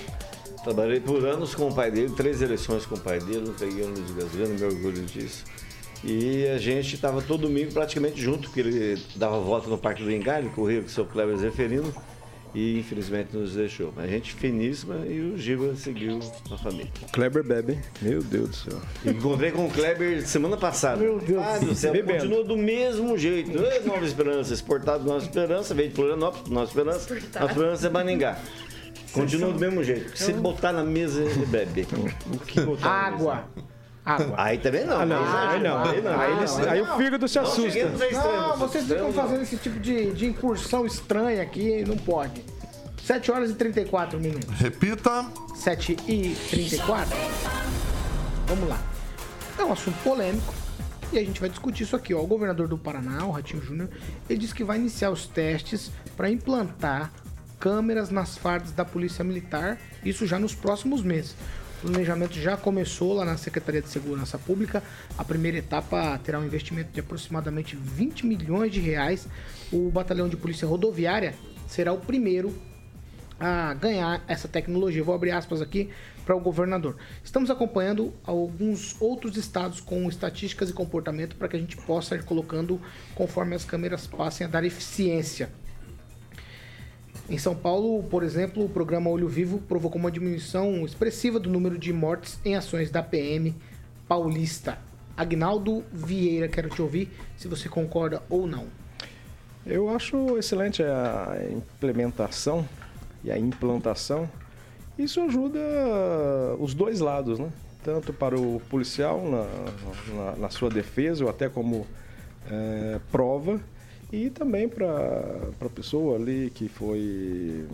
Trabalhei por anos com o pai dele, três eleições com o pai dele, não peguei um de gasolina, me orgulho disso. E a gente estava todo domingo praticamente junto, porque ele dava volta no Parque do Engalho, corria com o seu Cleber Zeferino, e infelizmente nos deixou. Mas a gente finíssima e o Giba seguiu a família. Kleber bebe. Meu Deus do céu. Encontrei com o Kleber semana passada. Meu Deus ah, do céu. Bebendo. Continua do mesmo jeito. Nova Esperança, exportado Nova Esperança, veio de Florianópolis, Nova Esperança. Nova Esperança é Maningá. Continua do mesmo jeito. Se botar na mesa, ele bebe. O que botar na mesa? Água. Água. Aí também não. Ah, não. Aí Aí não. Aí não. Aí, ele- aí o fígado se Não assusta. Não, vocês ficam fazendo esse tipo de, de incursão estranha aqui, não pode. 7 horas e 34 minutos. Repita. 7 e 34. Vamos lá. É um assunto polêmico e a gente vai discutir isso aqui. Ó. O governador do Paraná, o Ratinho Júnior, ele disse que vai iniciar os testes para implantar câmeras nas fardas da Polícia Militar, isso já nos próximos meses. Planejamento já começou lá na Secretaria de Segurança Pública. A primeira etapa terá um investimento de aproximadamente 20 milhões de reais. O Batalhão de Polícia Rodoviária será o primeiro a ganhar essa tecnologia. Vou abrir aspas aqui para o governador. Estamos acompanhando alguns outros estados com estatísticas e comportamento para que a gente possa ir colocando conforme as câmeras passem a dar eficiência. Em São Paulo, por exemplo, o programa Olho Vivo provocou uma diminuição expressiva do número de mortes em ações da PM paulista. Agnaldo Vieira, quero te ouvir se você concorda ou não. Eu acho excelente a implementação e a implantação. Isso ajuda os dois lados, né? Tanto para o policial na, na, na sua defesa ou até como é, prova e também para a pessoa ali que foi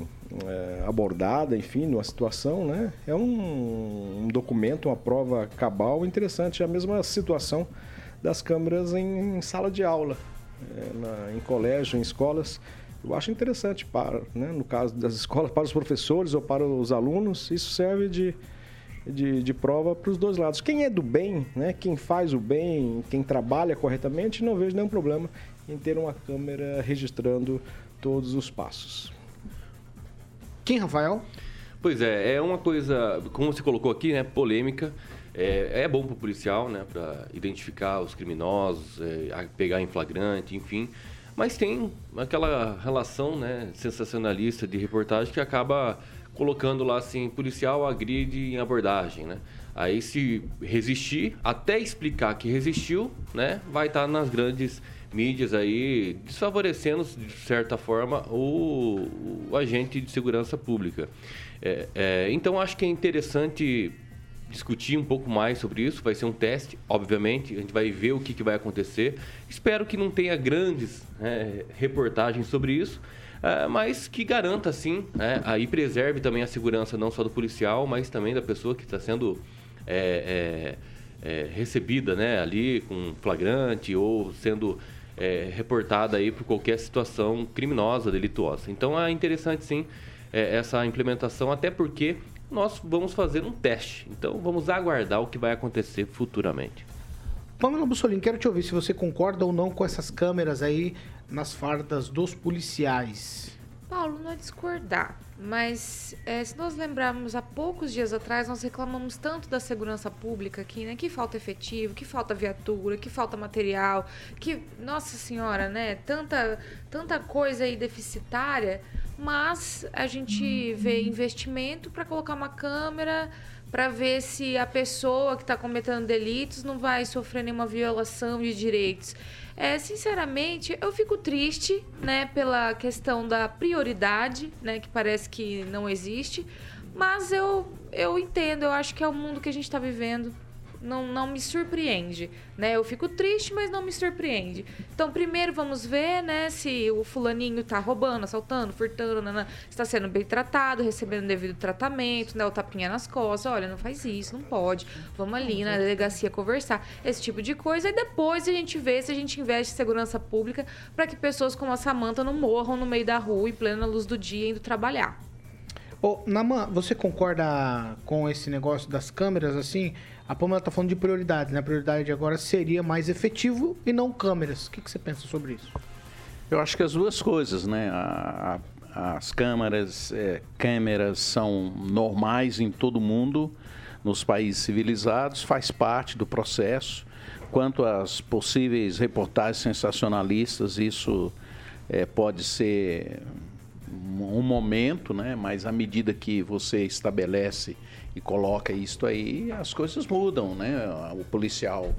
é, abordada, enfim, numa situação, né? É um, um, documento, uma prova cabal interessante. É a mesma situação das câmeras em, em sala de aula, é, na, em colégio, em escolas. Eu acho interessante para, né, no caso das escolas, para os professores ou para os alunos, isso serve de, de, de prova para os dois lados. Quem é do bem, né, quem faz o bem, quem trabalha corretamente, não vejo nenhum problema em ter uma câmera registrando todos os passos. Quem, Rafael? Pois é, é uma coisa, como você colocou aqui, né, polêmica. É, é bom para o policial, né, para identificar os criminosos, é, pegar em flagrante, enfim. Mas tem aquela relação, né, sensacionalista de reportagem que acaba colocando lá assim, policial agride em abordagem, né? Aí se resistir, até explicar que resistiu, né, vai estar tá nas grandes mídias aí, desfavorecendo, de certa forma, o, o agente de segurança pública. É, é, então, acho que é interessante discutir um pouco mais sobre isso. Vai ser um teste, obviamente. A gente vai ver o que, que vai acontecer. Espero que não tenha grandes né, reportagens sobre isso. Uh, mas que garanta, sim, né, aí preserve também a segurança não só do policial, mas também da pessoa que está sendo é, é, é, recebida né, ali com flagrante ou sendo é, reportada aí por qualquer situação criminosa, delituosa. Então é interessante sim é, essa implementação, até porque nós vamos fazer um teste. Então vamos aguardar o que vai acontecer futuramente. Pamela Bussolini, quero te ouvir se você concorda ou não com essas câmeras aí nas fardas dos policiais. Paulo, não é discordar, mas é, se nós lembrarmos, há poucos dias atrás nós reclamamos tanto da segurança pública aqui, né? Que falta efetivo, que falta viatura, que falta material, que, nossa senhora, né? Tanta, tanta coisa aí deficitária, mas a gente vê investimento para colocar uma câmera para ver se a pessoa que está cometendo delitos não vai sofrer nenhuma violação de direitos. É, sinceramente, eu fico triste, né, pela questão da prioridade, né, que parece que não existe. Mas eu, eu entendo, eu acho que é o mundo que a gente está vivendo não, não me surpreende, né? Eu fico triste, mas não me surpreende. Então, primeiro vamos ver, né, se o fulaninho tá roubando, assaltando, furtando, nanã, está sendo bem tratado, recebendo devido tratamento, né, o tapinha nas costas, olha, não faz isso, não pode. Vamos ali na delegacia conversar, esse tipo de coisa e depois a gente vê se a gente investe em segurança pública para que pessoas como a Samanta não morram no meio da rua em plena luz do dia indo trabalhar. Ô, Naman, você concorda com esse negócio das câmeras, assim? A Pamela tá falando de prioridade, né? A prioridade agora seria mais efetivo e não câmeras. O que, que você pensa sobre isso? Eu acho que as duas coisas, né? A, a, as câmeras, é, câmeras são normais em todo mundo, nos países civilizados, faz parte do processo. Quanto às possíveis reportagens sensacionalistas, isso é, pode ser um momento, né? Mas à medida que você estabelece e coloca isso aí, as coisas mudam, né? O policial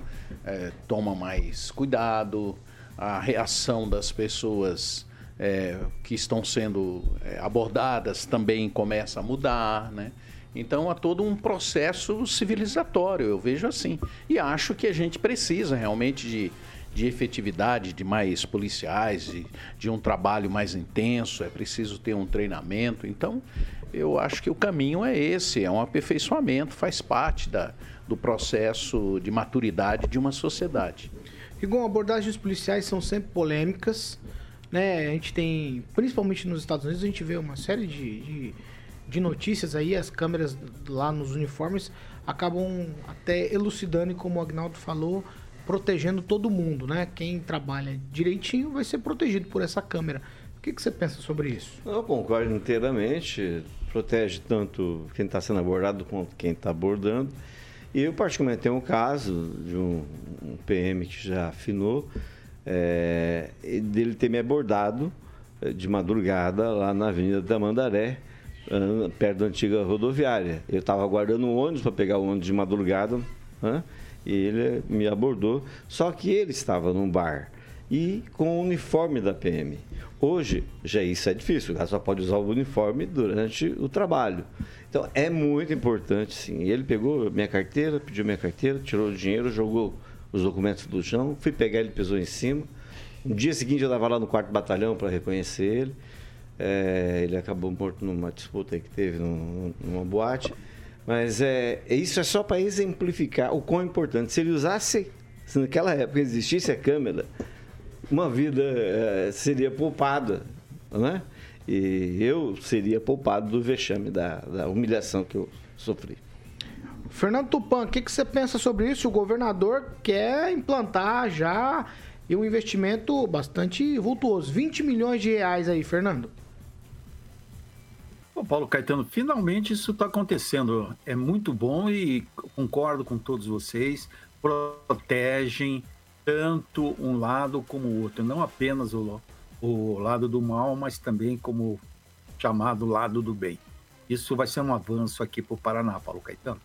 é, toma mais cuidado, a reação das pessoas é, que estão sendo é, abordadas também começa a mudar, né? Então há todo um processo civilizatório, eu vejo assim. E acho que a gente precisa realmente de de efetividade de mais policiais, de, de um trabalho mais intenso, é preciso ter um treinamento. Então, eu acho que o caminho é esse, é um aperfeiçoamento, faz parte da, do processo de maturidade de uma sociedade. Igual abordagens policiais são sempre polêmicas, né? A gente tem, principalmente nos Estados Unidos, a gente vê uma série de, de de notícias aí, as câmeras lá nos uniformes acabam até elucidando, e como o Agnaldo falou, protegendo todo mundo, né? Quem trabalha direitinho vai ser protegido por essa câmera. O que, que você pensa sobre isso? Eu concordo inteiramente. Protege tanto quem está sendo abordado quanto quem está abordando. E eu, particularmente, tenho um caso de um, um PM que já afinou, é, dele ter me abordado eh, de madrugada lá na Avenida da Mandaré, perto da antiga rodoviária. Eu estava aguardando um ônibus para pegar o ônibus de madrugada, né? Ele me abordou, só que ele estava num bar e com o uniforme da PM. Hoje, já isso é difícil, o só pode usar o uniforme durante o trabalho. Então, é muito importante, sim. Ele pegou minha carteira, pediu minha carteira, tirou o dinheiro, jogou os documentos do chão, fui pegar, ele pesou em cima. No dia seguinte, eu estava lá no quarto batalhão para reconhecer ele. É, ele acabou morto numa disputa que teve num, numa boate. Mas é, isso é só para exemplificar o quão importante. Se ele usasse, se naquela época existisse a câmera, uma vida é, seria poupada, né? E eu seria poupado do vexame, da, da humilhação que eu sofri. Fernando Tupan, o que, que você pensa sobre isso? O governador quer implantar já um investimento bastante vultuoso. 20 milhões de reais aí, Fernando. Paulo Caetano, finalmente isso está acontecendo. É muito bom e concordo com todos vocês. Protegem tanto um lado como o outro, não apenas o, o lado do mal, mas também como chamado lado do bem. Isso vai ser um avanço aqui para o Paraná, Paulo Caetano.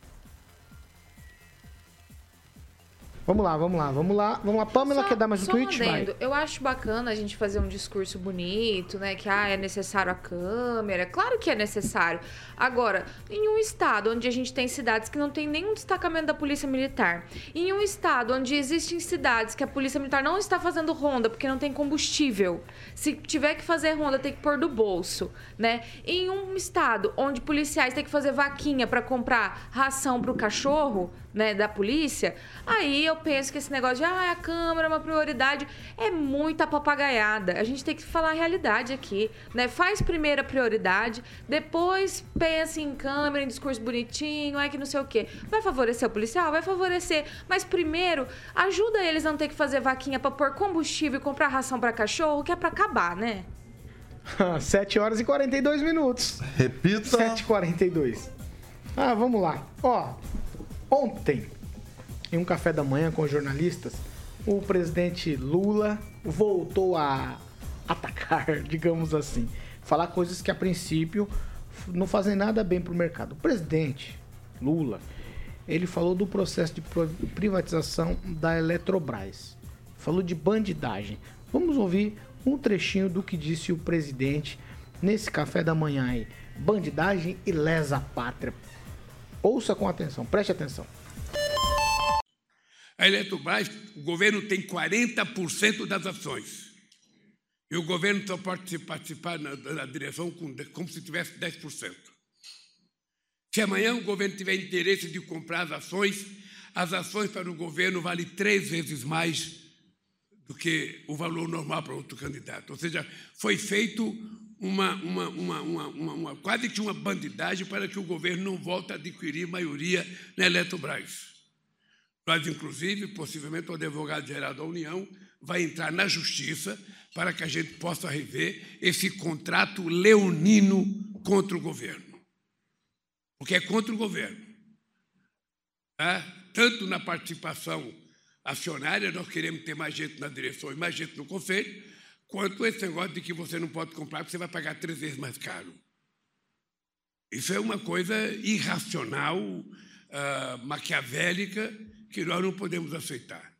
Vamos lá, vamos lá, vamos lá. Vamos lá, Pamela Só- quer dar mais um tweet? Vai. adendo. Eu acho bacana a gente fazer um discurso bonito, né? Que ah, é necessário a câmera. Claro que é necessário. Agora, em um estado onde a gente tem cidades que não tem nenhum destacamento da Polícia Militar, em um estado onde existem cidades que a Polícia Militar não está fazendo ronda porque não tem combustível, se tiver que fazer ronda, tem que pôr do bolso, né? Em um estado onde policiais têm que fazer vaquinha para comprar ração pro cachorro, né, da polícia, aí eu penso que esse negócio de ah, a câmera é uma prioridade é muita papagaiada. A gente tem que falar a realidade aqui, né? Faz primeiro a prioridade, depois pensa em câmera, em discurso bonitinho, é que não sei o quê. Vai favorecer o policial? Vai favorecer. Mas primeiro, ajuda eles a não ter que fazer vaquinha pra pôr combustível e comprar ração pra cachorro, que é pra acabar, né? 7 horas e 42 minutos. Repita. 7 e 42 Ah, vamos lá. Ó, ontem, em um café da manhã com jornalistas, o presidente Lula voltou a atacar, digamos assim, falar coisas que a princípio não fazem nada bem para o mercado. O presidente Lula, ele falou do processo de privatização da Eletrobras. Falou de bandidagem. Vamos ouvir um trechinho do que disse o presidente nesse café da manhã aí. Bandidagem e lesa pátria. Ouça com atenção, preste atenção. A Eletrobras, o governo tem 40% das ações. E o governo só pode participar na, na direção com, como se tivesse 10%. Se amanhã o governo tiver interesse de comprar as ações, as ações para o governo valem três vezes mais do que o valor normal para outro candidato. Ou seja, foi feito uma, uma, uma, uma, uma, uma- quase que uma bandidagem para que o governo não volte a adquirir maioria na Eletrobras. Nós, inclusive, possivelmente o advogado-geral da União vai entrar na justiça para que a gente possa rever esse contrato leonino contra o governo. Porque é contra o governo. Tá? Tanto na participação acionária, nós queremos ter mais gente na direção e mais gente no conselho, quanto esse negócio de que você não pode comprar porque você vai pagar três vezes mais caro. Isso é uma coisa irracional, ah, maquiavélica, que nós não podemos aceitar.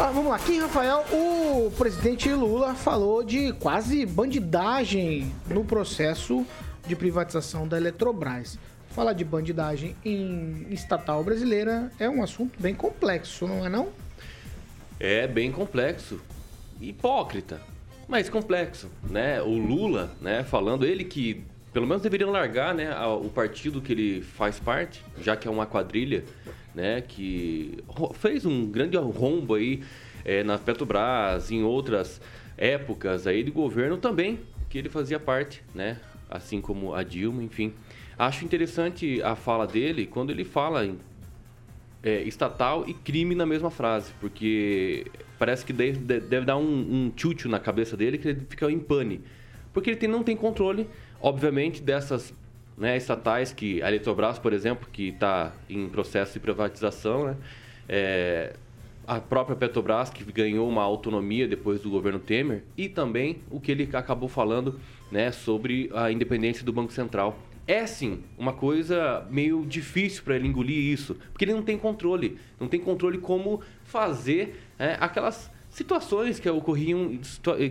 Ah, vamos lá, aqui, Rafael, o presidente Lula falou de quase bandidagem no processo de privatização da Eletrobras. Falar de bandidagem em estatal brasileira é um assunto bem complexo, não é não? É bem complexo. Hipócrita, mas complexo, né? O Lula, né, falando, ele que pelo menos deveriam largar, né, o partido que ele faz parte, já que é uma quadrilha, né, que fez um grande rombo aí é, na Petrobras, em outras épocas aí de governo também, que ele fazia parte, né? Assim como a Dilma, enfim. Acho interessante a fala dele quando ele fala é, estatal e crime na mesma frase, porque parece que deve, deve dar um, um tchutchu na cabeça dele que ele fica em pane. Porque ele tem, não tem controle, obviamente, dessas né, estatais que a Eletrobras, por exemplo, que está em processo de privatização, né, é, a própria Petrobras, que ganhou uma autonomia depois do governo Temer, e também o que ele acabou falando né, sobre a independência do Banco Central. É sim uma coisa meio difícil para ele engolir isso, porque ele não tem controle, não tem controle como fazer é, aquelas situações que ocorriam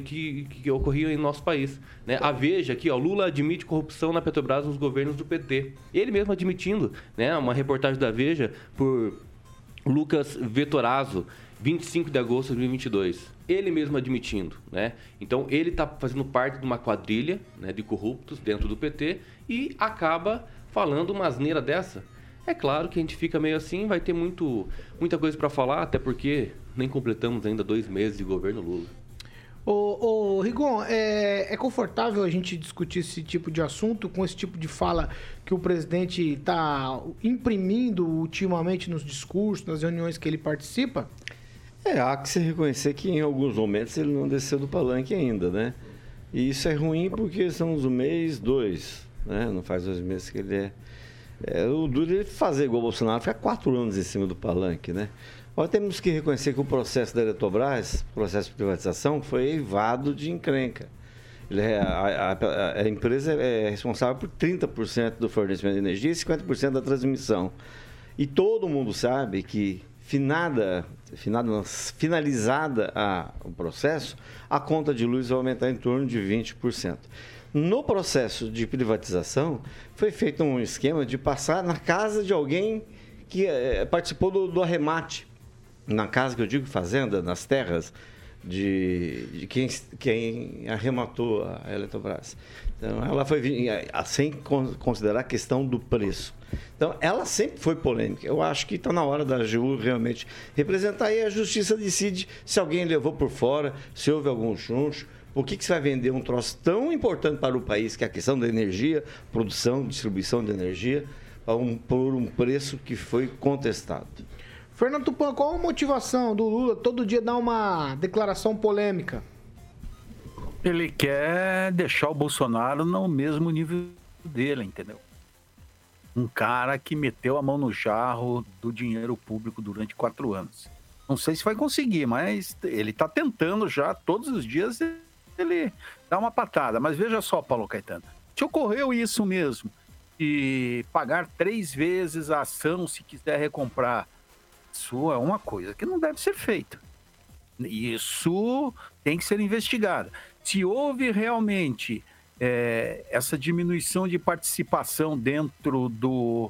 que, que ocorriam em nosso país. Né? A Veja aqui, ó, Lula admite corrupção na Petrobras nos governos do PT. Ele mesmo admitindo, né? Uma reportagem da Veja por Lucas Vetorazzo, 25 de agosto de 2022. Ele mesmo admitindo, né? Então ele está fazendo parte de uma quadrilha né, de corruptos dentro do PT e acaba falando uma asneira dessa. É claro que a gente fica meio assim, vai ter muito, muita coisa para falar, até porque nem completamos ainda dois meses de governo Lula. Ô, ô Rigon, é, é, confortável a gente discutir esse tipo de assunto com esse tipo de fala que o presidente está imprimindo ultimamente nos discursos, nas reuniões que ele participa? É, há que se reconhecer que em alguns momentos ele não desceu do palanque ainda, né? E isso é ruim porque estamos no mês dois, né? Não faz dois meses que ele é. é o duro é fazer igual o Bolsonaro, ficar quatro anos em cima do palanque, né? Nós temos que reconhecer que o processo da Eletrobras, processo de privatização, foi eivado de encrenca. É, a, a, a, empresa é responsável por 30% do fornecimento de energia e 50% da transmissão. E todo mundo sabe que, finada, finada finalizada a, o processo, a conta de luz vai aumentar em torno de 20%. No processo de privatização, foi feito um esquema de passar na casa de alguém que é, participou do, do arremate na casa que eu digo fazenda, nas terras de, de quem, quem arrematou a Eletrobras. Então, ela foi sem considerar a questão do preço. Então, ela sempre foi polêmica. Eu acho que está na hora da AGU realmente representar e a justiça decide se alguém levou por fora, se houve algum chuncho. Por que, que você vai vender um troço tão importante para o país, que é a questão da energia, produção, distribuição de energia, um, por um preço que foi contestado? Fernando Tupan, qual a motivação do Lula todo dia dar uma declaração polêmica? Ele quer deixar o Bolsonaro no mesmo nível dele, entendeu? Um cara que meteu a mão no jarro do dinheiro público durante quatro anos. Não sei se vai conseguir, mas ele está tentando já, todos os dias, ele dá uma patada. Mas veja só, Paulo Caetano, te ocorreu isso mesmo, e pagar três vezes a ação se quiser recomprar isso é uma coisa que não deve ser feita. Isso tem que ser investigado. Se houve realmente é, essa diminuição de participação dentro do,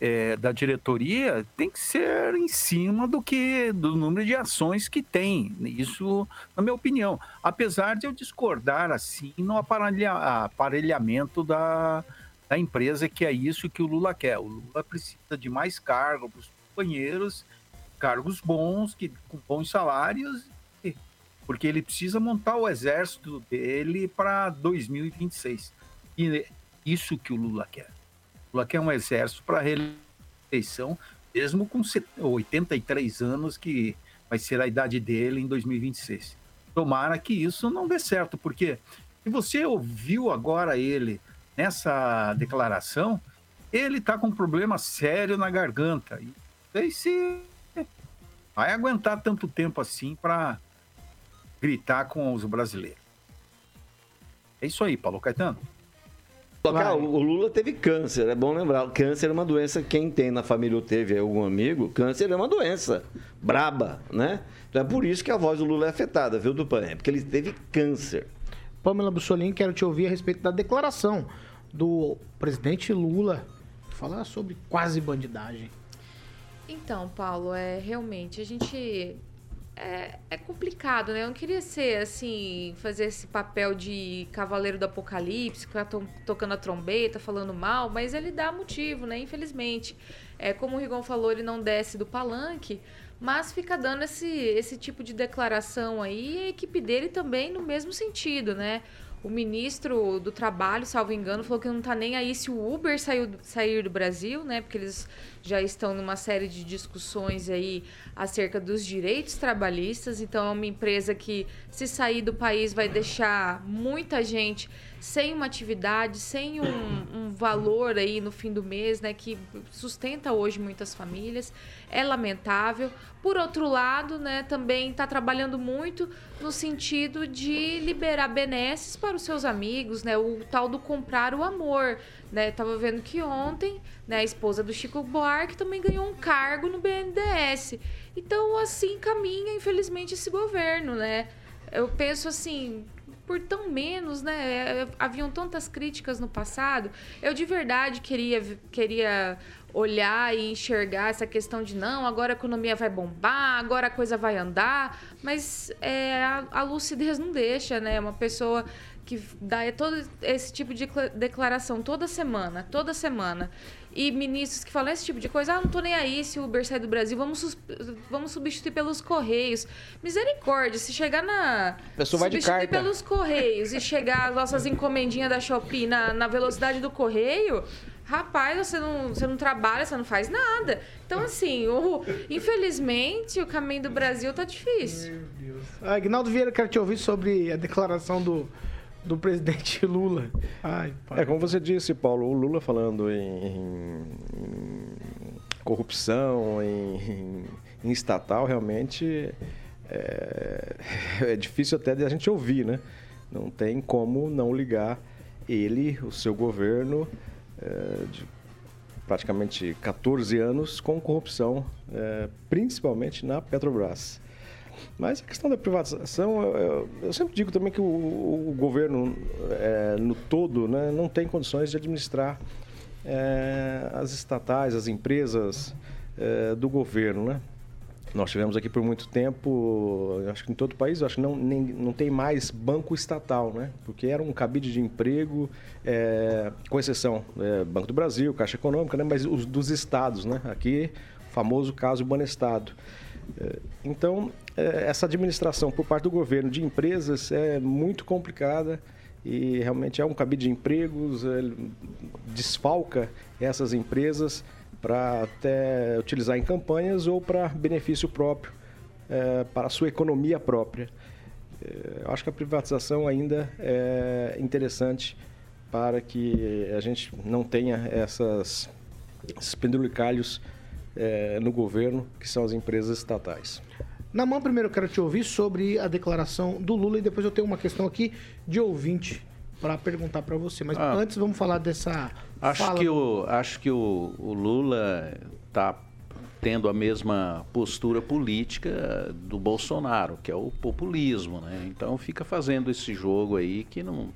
é, da diretoria, tem que ser em cima do que do número de ações que tem. Isso, na minha opinião. Apesar de eu discordar assim no aparelha, aparelhamento da, da empresa, que é isso que o Lula quer. O Lula precisa de mais cargos companheiros, cargos bons, que, com bons salários, porque ele precisa montar o exército dele para 2026. E isso que o Lula quer. O Lula quer um exército para reeleição, mesmo com 83 anos, que vai ser a idade dele em 2026. Tomara que isso não dê certo, porque se você ouviu agora ele nessa declaração, ele está com um problema sério na garganta. E sei se vai aguentar tanto tempo assim para gritar com os brasileiros. É isso aí, Paulo Caetano. Cara, o Lula teve câncer, é bom lembrar. Câncer é uma doença, quem tem na família ou teve algum amigo, câncer é uma doença braba, né? Então é por isso que a voz do Lula é afetada, viu, Tupan? É porque ele teve câncer. Pamela Bussolini, quero te ouvir a respeito da declaração do presidente Lula falar sobre quase bandidagem. Então, Paulo, é realmente a gente é, é, complicado, né? Eu não queria ser assim, fazer esse papel de cavaleiro do apocalipse, ficar to tocando a trombeta, falando mal, mas ele dá motivo, né? Infelizmente. É, como o Rigon falou, ele não desce do palanque, mas fica dando esse, esse tipo de declaração aí e a equipe dele também no mesmo sentido, né? O ministro do Trabalho, salvo engano, falou que não está nem aí se o Uber saiu, sair do Brasil, né? Porque eles já estão numa série de discussões aí acerca dos direitos trabalhistas. Então, é uma empresa que, se sair do país, vai deixar muita gente sem uma atividade, sem um, um, valor aí no fim do mês, né, que sustenta hoje muitas famílias. É lamentável. Por outro lado, né, também está trabalhando muito no sentido de liberar benesses para os seus amigos, né, o tal do comprar o amor. Né, tava vendo que ontem, né, a esposa do Chico Buarque também ganhou um cargo no BNDES. Então, assim caminha, infelizmente, esse governo, né? Eu penso assim, por tão menos, né? Haviam tantas críticas no passado. Eu de verdade queria, queria olhar e enxergar essa questão de não, agora a economia vai bombar, agora a coisa vai andar, mas é, a, a lucidez não deixa, né? Uma pessoa que dá todo esse tipo de declaração toda semana, toda semana e ministros que falam esse tipo de coisa, ah, não tô nem aí se o Uber sai do Brasil, vamos, vamos substituir pelos Correios. Misericórdia, se chegar na... pessoa vai de carta. pelos Correios e chegar as nossas encomendinhas da Shopee na, na velocidade do Correio, rapaz, você não, você não trabalha, você não faz nada. Então, assim, o, infelizmente, o caminho do Brasil tá difícil. Meu Deus. Ah, Agnaldo Vieira, quero te ouvir sobre a declaração do do presidente Lula. Ai, é, como você disse, Paulo, o Lula falando em, em, corrupção, em, em, estatal, realmente é, é, difícil até de a gente ouvir, né? Não tem como não ligar ele, o seu governo, é, de praticamente 14 anos com corrupção, é, principalmente na Petrobras. Mas a questão da privatização, eu, eu sempre digo também que o, o governo, é, no todo, né, não tem condições de administrar é, as estatais, as empresas é, do governo, né? Nós tivemos aqui por muito tempo, acho que em todo o país, acho que não, nem, não tem mais banco estatal, né? Porque era um cabide de emprego, é, com exceção é, Banco do Brasil, Caixa Econômica, né? Mas os dos estados, né? Aqui, famoso caso Banestado. É, então, é, essa administração por parte do governo de empresas é muito complicada e realmente é um cabide de empregos, é, desfalca essas empresas para até utilizar em campanhas ou para benefício próprio, é, para a sua economia própria. É, acho que a privatização ainda é interessante para que a gente não tenha essas, esses pendulicalhos é, no governo, que são as empresas estatais. Na mão, primeiro eu quero te ouvir sobre a declaração do Lula e depois eu tenho uma questão aqui de ouvinte para perguntar para você. Mas ah, antes vamos falar dessa. Acho fala... que o, acho que o, o Lula está tendo a mesma postura política do Bolsonaro, que é o populismo, né? Então fica fazendo esse jogo aí que não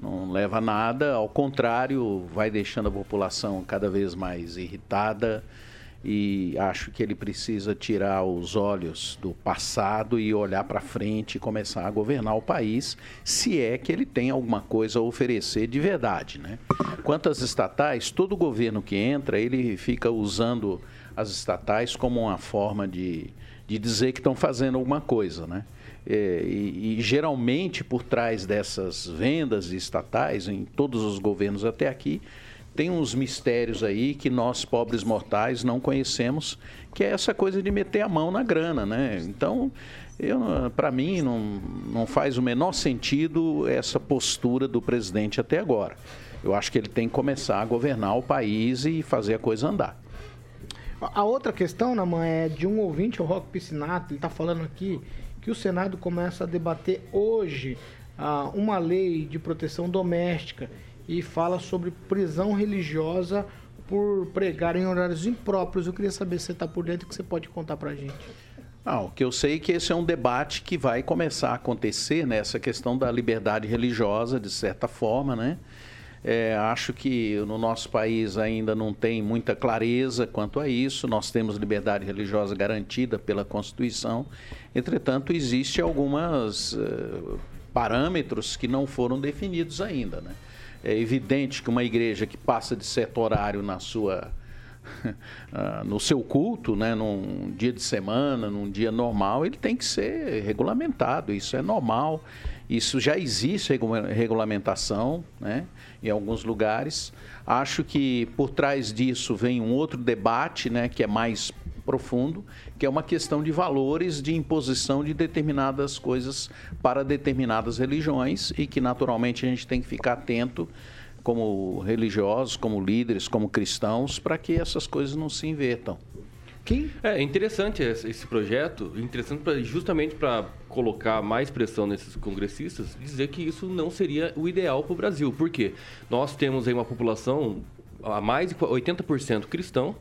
não leva a nada, ao contrário, vai deixando a população cada vez mais irritada e acho que ele precisa tirar os olhos do passado e olhar para frente e começar a governar o país, se é que ele tem alguma coisa a oferecer de verdade, né? Quanto às estatais, todo governo que entra, ele fica usando as estatais como uma forma de, de dizer que estão fazendo alguma coisa, né? É, e, e, geralmente por trás dessas vendas estatais, em todos os governos até aqui, tem uns mistérios aí que nós, pobres mortais, não conhecemos, que é essa coisa de meter a mão na grana, né? Então, para mim, não, não faz o menor sentido essa postura do presidente até agora. Eu acho que ele tem que começar a governar o país e fazer a coisa andar. A outra questão, Naman, é de um ouvinte, o Rock Piscinato, ele está falando aqui que o Senado começa a debater hoje ah, uma lei de proteção doméstica e fala sobre prisão religiosa por pregar em horários impróprios. Eu queria saber se você está por dentro o que você pode contar para a gente. Ah, o que eu sei é que esse é um debate que vai começar a acontecer nessa questão da liberdade religiosa, de certa forma, né? É, acho que no nosso país ainda não tem muita clareza quanto a isso. Nós temos liberdade religiosa garantida pela Constituição. Entretanto, existe alguns uh, parâmetros que não foram definidos ainda, né? É evidente que uma igreja que passa de certo horário na sua ah, no seu culto, né, num dia de semana, num dia normal, ele tem que ser regulamentado. Isso é normal. Isso já existe regulamentação, né, em alguns lugares. Acho que por trás disso vem um outro debate, né, que é mais profundo, que é uma questão de valores de imposição de determinadas coisas para determinadas religiões e que naturalmente a gente tem que ficar atento como religiosos, como líderes, como cristãos, para que essas coisas não se invertam. Quem? É interessante esse projeto, interessante pra, justamente para colocar mais pressão nesses congressistas, dizer que isso não seria o ideal para o Brasil. Por quê? Nós temos aí uma população a mais de 80% cristão,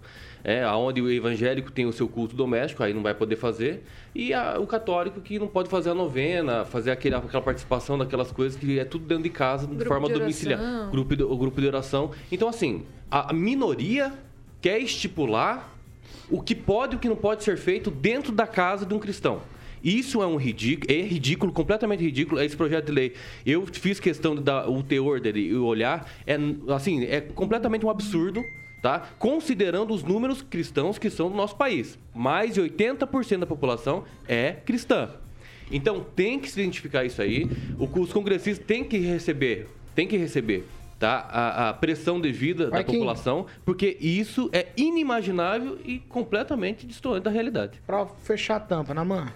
é, onde o evangélico tem o seu culto doméstico, aí não vai poder fazer, e a, o católico que não pode fazer a novena, fazer aquele, aquela participação daquelas coisas que é tudo dentro de casa, de grupo forma de domiciliar. Grupo de, o grupo de oração. Então, assim, a minoria quer estipular o que pode e o que não pode ser feito dentro da casa de um cristão. Isso é um ridículo, é ridículo, completamente ridículo. Esse projeto de lei, eu fiz questão de dar o teor dele e olhar, é assim, é completamente um absurdo tá? Considerando os números cristãos que são do nosso país. Mais de 80% da população é cristã. Então tem que se identificar isso aí. Os congressistas têm que receber, tem que receber tá? a, a pressão devida Vai da população, porque isso é inimaginável e completamente distante da realidade. Para fechar a tampa, na mão.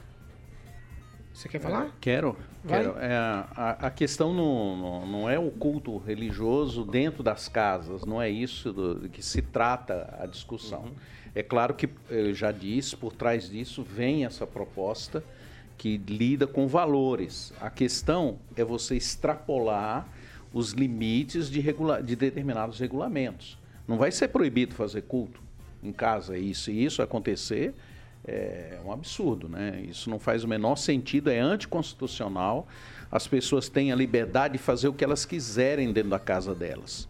Você quer falar? Quero. É, a, a, questão não, não, não, é o culto religioso dentro das casas, não é isso do, que se trata a discussão. Uhum. É claro que, eu já disse, por trás disso vem essa proposta que lida com valores. A questão é você extrapolar os limites de, regula de determinados regulamentos. Não vai ser proibido fazer culto em casa, e se isso acontecer, é um absurdo, né? Isso não faz o menor sentido, é anticonstitucional. As pessoas têm a liberdade de fazer o que elas quiserem dentro da casa delas.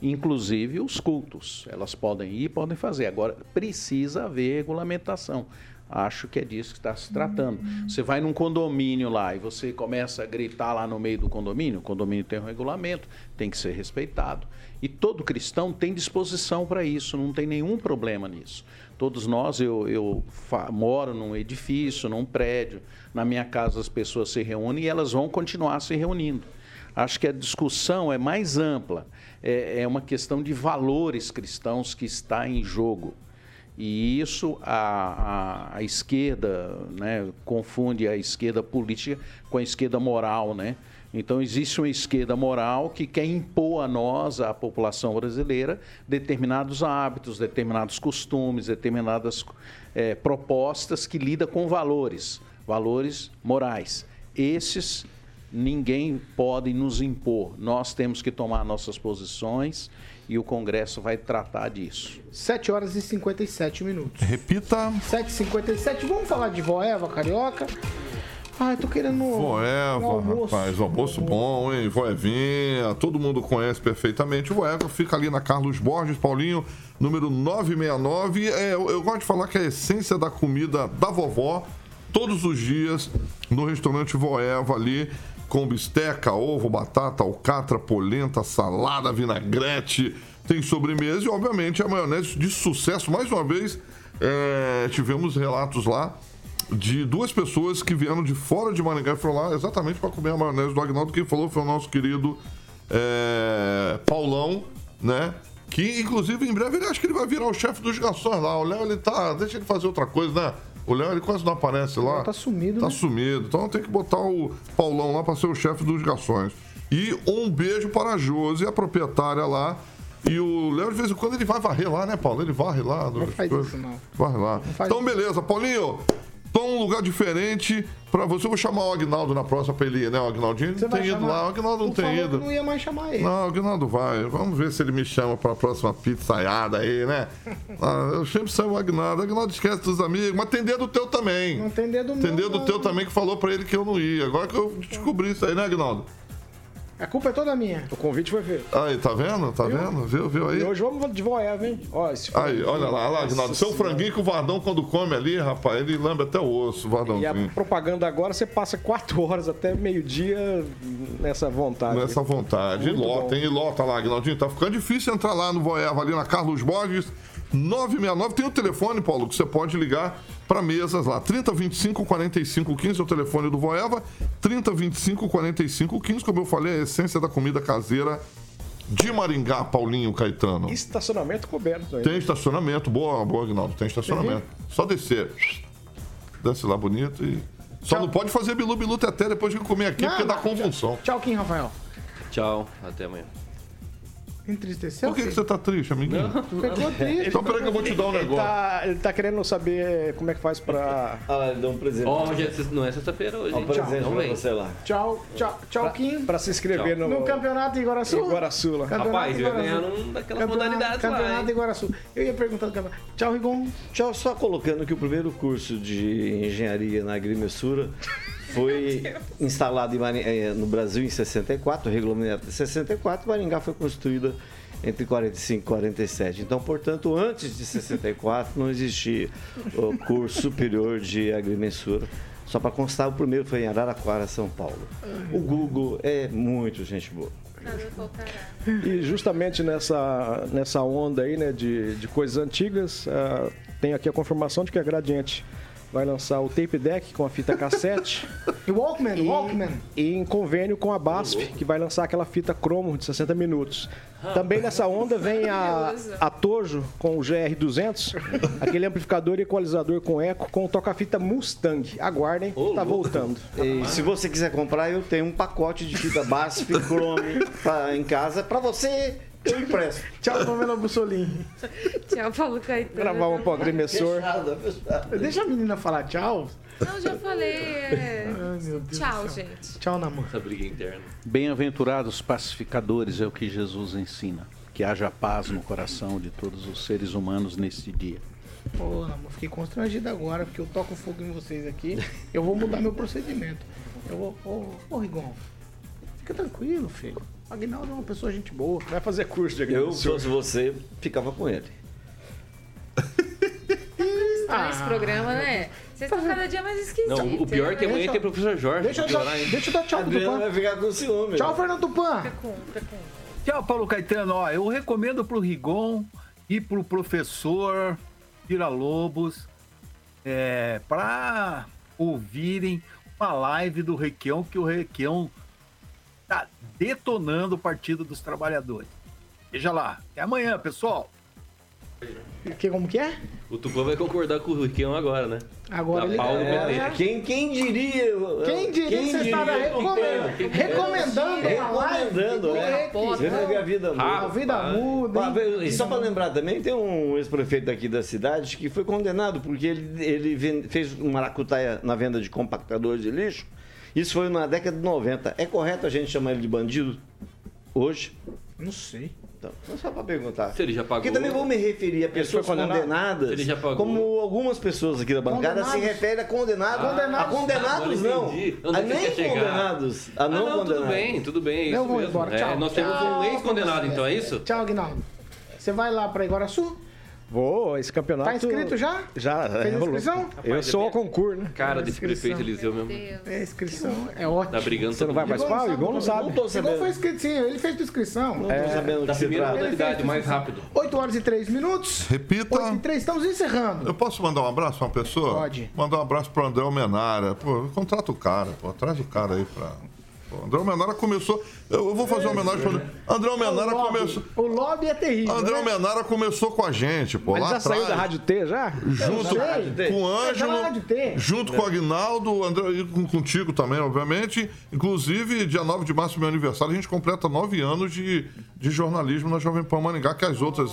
Inclusive os cultos. Elas podem ir, podem fazer. Agora, precisa haver regulamentação. Acho que é disso que está se tratando. Você vai num condomínio lá e você começa a gritar lá no meio do condomínio, o condomínio tem um regulamento, tem que ser respeitado. E todo cristão tem disposição para isso, não tem nenhum problema nisso. Todos nós, eu, eu moro num edifício, num prédio, na minha casa as pessoas se reúnem e elas vão continuar se reunindo. Acho que a discussão é mais ampla, é, é uma questão de valores cristãos que está em jogo. E isso a, a, a esquerda né, confunde a esquerda política com a esquerda moral, né? Então, existe uma esquerda moral que quer impor a nós, a população brasileira, determinados hábitos, determinados costumes, determinadas é, propostas que lida com valores, valores morais. Esses ninguém pode nos impor. Nós temos que tomar nossas posições e o Congresso vai tratar disso. 7 horas e 57 minutos. Repita. 7h57. Vamos falar de Voeva Carioca. Ai, tô querendo. Voeva, um rapaz, almoço bom, hein? Voevinha, todo mundo conhece perfeitamente. Voeva fica ali na Carlos Borges, Paulinho, número 969. É, eu, eu gosto de falar que é a essência da comida da vovó, todos os dias, no restaurante Voeva ali, com bisteca, ovo, batata, alcatra, polenta, salada, vinagrete, tem sobremesa e, obviamente, a maionese de sucesso. Mais uma vez, é, tivemos relatos lá de duas pessoas que vieram de fora de Maringá e foram lá exatamente para comer a maionese do Agnaldo. Quem falou foi o nosso querido é, Paulão, né? Que, inclusive, em breve ele acho que ele vai virar o chefe dos garçons lá. O Léo, ele tá. Deixa ele fazer outra coisa, né? O Léo, ele quase não aparece lá. Tá sumido, Tá né? sumido. Então tem que botar o Paulão lá para ser o chefe dos garçons. E um beijo para a Josi, a proprietária lá. E o Léo, de vez em quando, ele vai varrer lá, né, Paulo? Ele varre lá. Não faz isso, não. Varre lá. Não então, beleza. Paulinho, Tô um lugar diferente pra você. Eu vou chamar o Agnaldo na próxima pra ele ir, né? O Agnaldinho não tem ido lá. O Agnaldo não tem ido. não ia mais chamar ele. Não, o Agnaldo vai. Vamos ver se ele me chama pra próxima pizzaiada aí, né? ah, eu sempre chamo o Agnaldo. O Agnaldo esquece dos amigos. Mas tem dedo teu também. Não tem dedo Tem dedo teu também que falou pra ele que eu não ia. Agora que eu descobri isso aí, né, Agnaldo? A culpa é toda minha. O convite foi feito. Aí, tá vendo? Tá viu? vendo? Viu, viu aí? E hoje vamos de voeva, hein? Ó, esse aí, olha lá, olha lá, Agnaldo. Seu franguinho que o Vardão, quando come ali, rapaz, ele lembra até o osso, o Vardãozinho. E a propaganda agora, você passa quatro horas até meio-dia nessa vontade. Nessa vontade. Muito e lota, bom. hein? E lota lá, Agnaldinho. Tá ficando difícil entrar lá no Voeva, ali na Carlos Borges. 969. Tem o telefone, Paulo, que você pode ligar para mesas lá. 3025 45 15 é o telefone do Voeva. 3025 45 15, como eu falei, é a essência da comida caseira de Maringá, Paulinho Caetano. Estacionamento coberto ainda. Tem estacionamento, boa, boa, Aguinaldo, tem estacionamento. Só descer. Desce lá bonito e. Só não pode fazer bilu bilu até depois de comer aqui, Não, porque dá convulsão. Tchau, Kim Rafael. Tchau, até amanhã. Entristeceu? Por que, que você tá triste, amiguinho? Ficou triste. Então peraí que eu vou te dar um Ele negócio. tá, ele tá querendo saber como é que faz pra. Ah, ele deu um presente. Ó, hoje é não é sexta-feira hoje. Ó, um presente Não pra vem. você lá. Tchau, tchau, tchau, Kim. Pra se inscrever Tchau. no, No campeonato em Iguaraçu? Iguaraçu lá. Campeonato Rapaz, eu ganhar num daquelas Campeonato- modalidades lá, Campeonato hein? em Iguaraçu. Eu ia perguntar do campeonato. Tchau, Rigon. Tchau, só colocando que o primeiro curso de engenharia na agrimensura foi instalado em eh, no Brasil em 64, regulamentado em 64, Maringá foi construída entre 45 e 47. Então, portanto, antes de 64 não existia o curso superior de agrimensura. Só para constar, o primeiro foi em Araraquara, São Paulo. O Google é muito gente boa. E justamente nessa, nessa onda aí, né, de, de coisas antigas, ah, tem aqui a confirmação de que a Gradiente vai lançar o tape deck com a fita cassete. E Walkman, Walkman. E em convênio com a BASF, que vai lançar aquela fita cromo de 60 minutos. Também nessa onda vem a, a Tojo com o GR200, aquele amplificador e equalizador com eco com o toca-fita Mustang. Aguardem, tá voltando. E se você quiser comprar, eu tenho um pacote de fita BASF Chrome pra- em casa para você. Eu impresso. Tchau, Pamela Bussolini. Tchau, Paulo Caetano. Gravar um pro agrimensor. Deixa a menina falar tchau. Não, já falei. é. Ai, meu Deus Tchau, gente. Tchau, namoro. Essa briga interna. Bem-aventurados pacificadores é o que Jesus ensina. Que haja paz no coração de todos os seres humanos neste dia. Pô, namoro, fiquei constrangido agora, porque eu toco fogo em vocês aqui. Eu vou mudar meu procedimento. Eu vou. Ô, ô Rigon, fica tranquilo, filho. O Aguinaldo é uma pessoa gente boa. Vai fazer curso de Eu, se fosse você, ficava com ele. Ah, esse programa, né? Vocês estão cada dia mais esquisitos. Não, o pior é que amanhã Deixa- tem professor Jorge. Deixa eu, pra dar, deixa eu dar tchau pro Tupã. vai ficar com ciúme. Tchau, Fernando. Fica com, fica com. Tchau, Paulo Caetano. Ó, eu recomendo pro Rigon e pro professor Vira Lobos é, para ouvirem uma live do Requião, que o Requião detonando o Partido dos Trabalhadores. Veja lá. Até amanhã, pessoal. Que, como que é? O Tupã vai concordar com o Riquelme agora, né? Agora ele- é. Quem, quem diria? Quem diria que você estava recomendando, recomendando a live Recomendando, do é. Que a vida muda. A vida muda, Ah? E só para lembrar também, tem um ex-prefeito daqui da cidade que foi condenado porque ele, ele fez uma maracutaia na venda de compactadores de lixo. Isso foi na década de 90. É correto a gente chamar ele de bandido hoje? Não sei. Então, só para perguntar. Se ele já pagou. Porque também vou me referir a pessoas condenadas, Se ele já pagou. como algumas pessoas aqui da bancada se Condenados. referem a condenados. Condenados. A condenados Agora não. entendi. Onde A é nem condenados. A Ah, não, não, tudo condenados. bem, tudo bem, é Eu isso vou mesmo. embora, É, tchau. nós temos um ex-condenado, então é isso? Tchau, Aguinaldo. Você vai lá pra Iguaraçu? Vou, esse campeonato. Tá inscrito já? Já, Fez é, rolou. inscrição? Eu sou ao concurso, né? Cara desse Inscrição. prefeito Eliseu mesmo. É, inscrição é ótimo. Tá brigando Você não vai participar? O Igor não sabe. Não tô Igual foi inscrito, sim, ele fez tua inscrição. Não tô sabendo o Da primeira modalidade, mais rápido. 8 horas e 3 minutos. Repita. 8 e 3, estamos encerrando. Eu posso mandar um abraço pra uma pessoa? Pode. Mandar um abraço pro André Almenara. Pô, contrata o cara, pô. Traz o cara aí pra. Pô, André Almenara começou. Eu eu vou fazer uma homenagem pro André. André Almenara o, lobby, começou. o lobby é terrível. André né? Almenara começou com a gente, pô. Mas lá já saiu atrás. da Rádio T já? Junto sei. com o É, já na Rádio Ângelo, T. junto com o Aguinaldo, André, e com, contigo também, obviamente. Inclusive, dia 9 de março, meu aniversário, a gente completa nove anos de, de jornalismo na Jovem Pan Maringá, que as outras,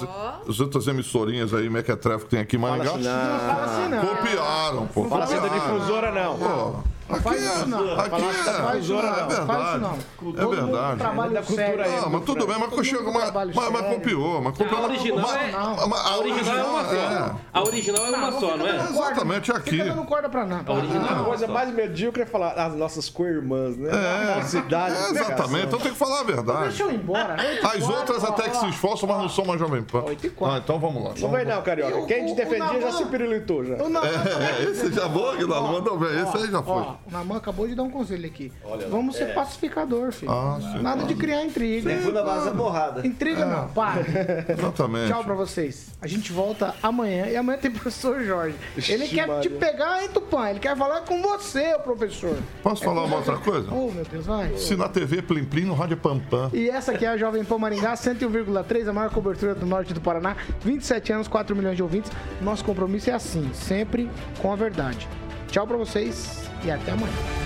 as outras emissorinhas aí, Mequetrefe, que tem aqui em Maringá, Não fala assim, não. copiaram, pô. Fala assim da difusora, não. Pô, aqui faz é, isso não. aqui da é, é não. Faz isso verdade. não. É Todo mundo verdade. trabalha Da cultura aí. Ah, mas tudo bem, mas, mundo mas, mas, mas copiou, mas copiou. A original é- A original é uma só. é. A original é uma só, não é? Exatamente aqui. Fica dando corda pra nada. A original. A Não, coisa mais medíocre é falar as nossas co-irmãs, né? É, Nossa idade. é, exatamente, então tem que falar a verdade. Deixa eu ir embora. As outras até que se esforçam, mas não são mais Jovem Pan. E. Ah, então vamos lá. Não vai não, Carioca. Quem te defendia já se pirilitou já. É, esse já vou, Aguinaldo, mandou bem, esse aí já foi. Ó, o Naman acabou de dar um conselho aqui. Olha. Vamos ser É. pacificador, filho. Ah, sim, Nada claro. de criar intriga. Base da porrada. Intriga É. não, para. Exatamente. Tchau pra vocês. A gente volta amanhã e amanhã tem professor Jorge. Ele Ixi, quer te Maria. pegar em Tupã, ele quer falar com você, professor. Posso falar uma outra coisa? Oh, meu Deus, vai. Se na TV é Plim Plim, no rádio é Pam Pam. E essa aqui é a Jovem Pan Maringá, 101,3, a maior cobertura do norte do Paraná. 27 anos, 4 milhões de ouvintes. Nosso compromisso é assim, sempre com a verdade. Tchau pra vocês e até amanhã.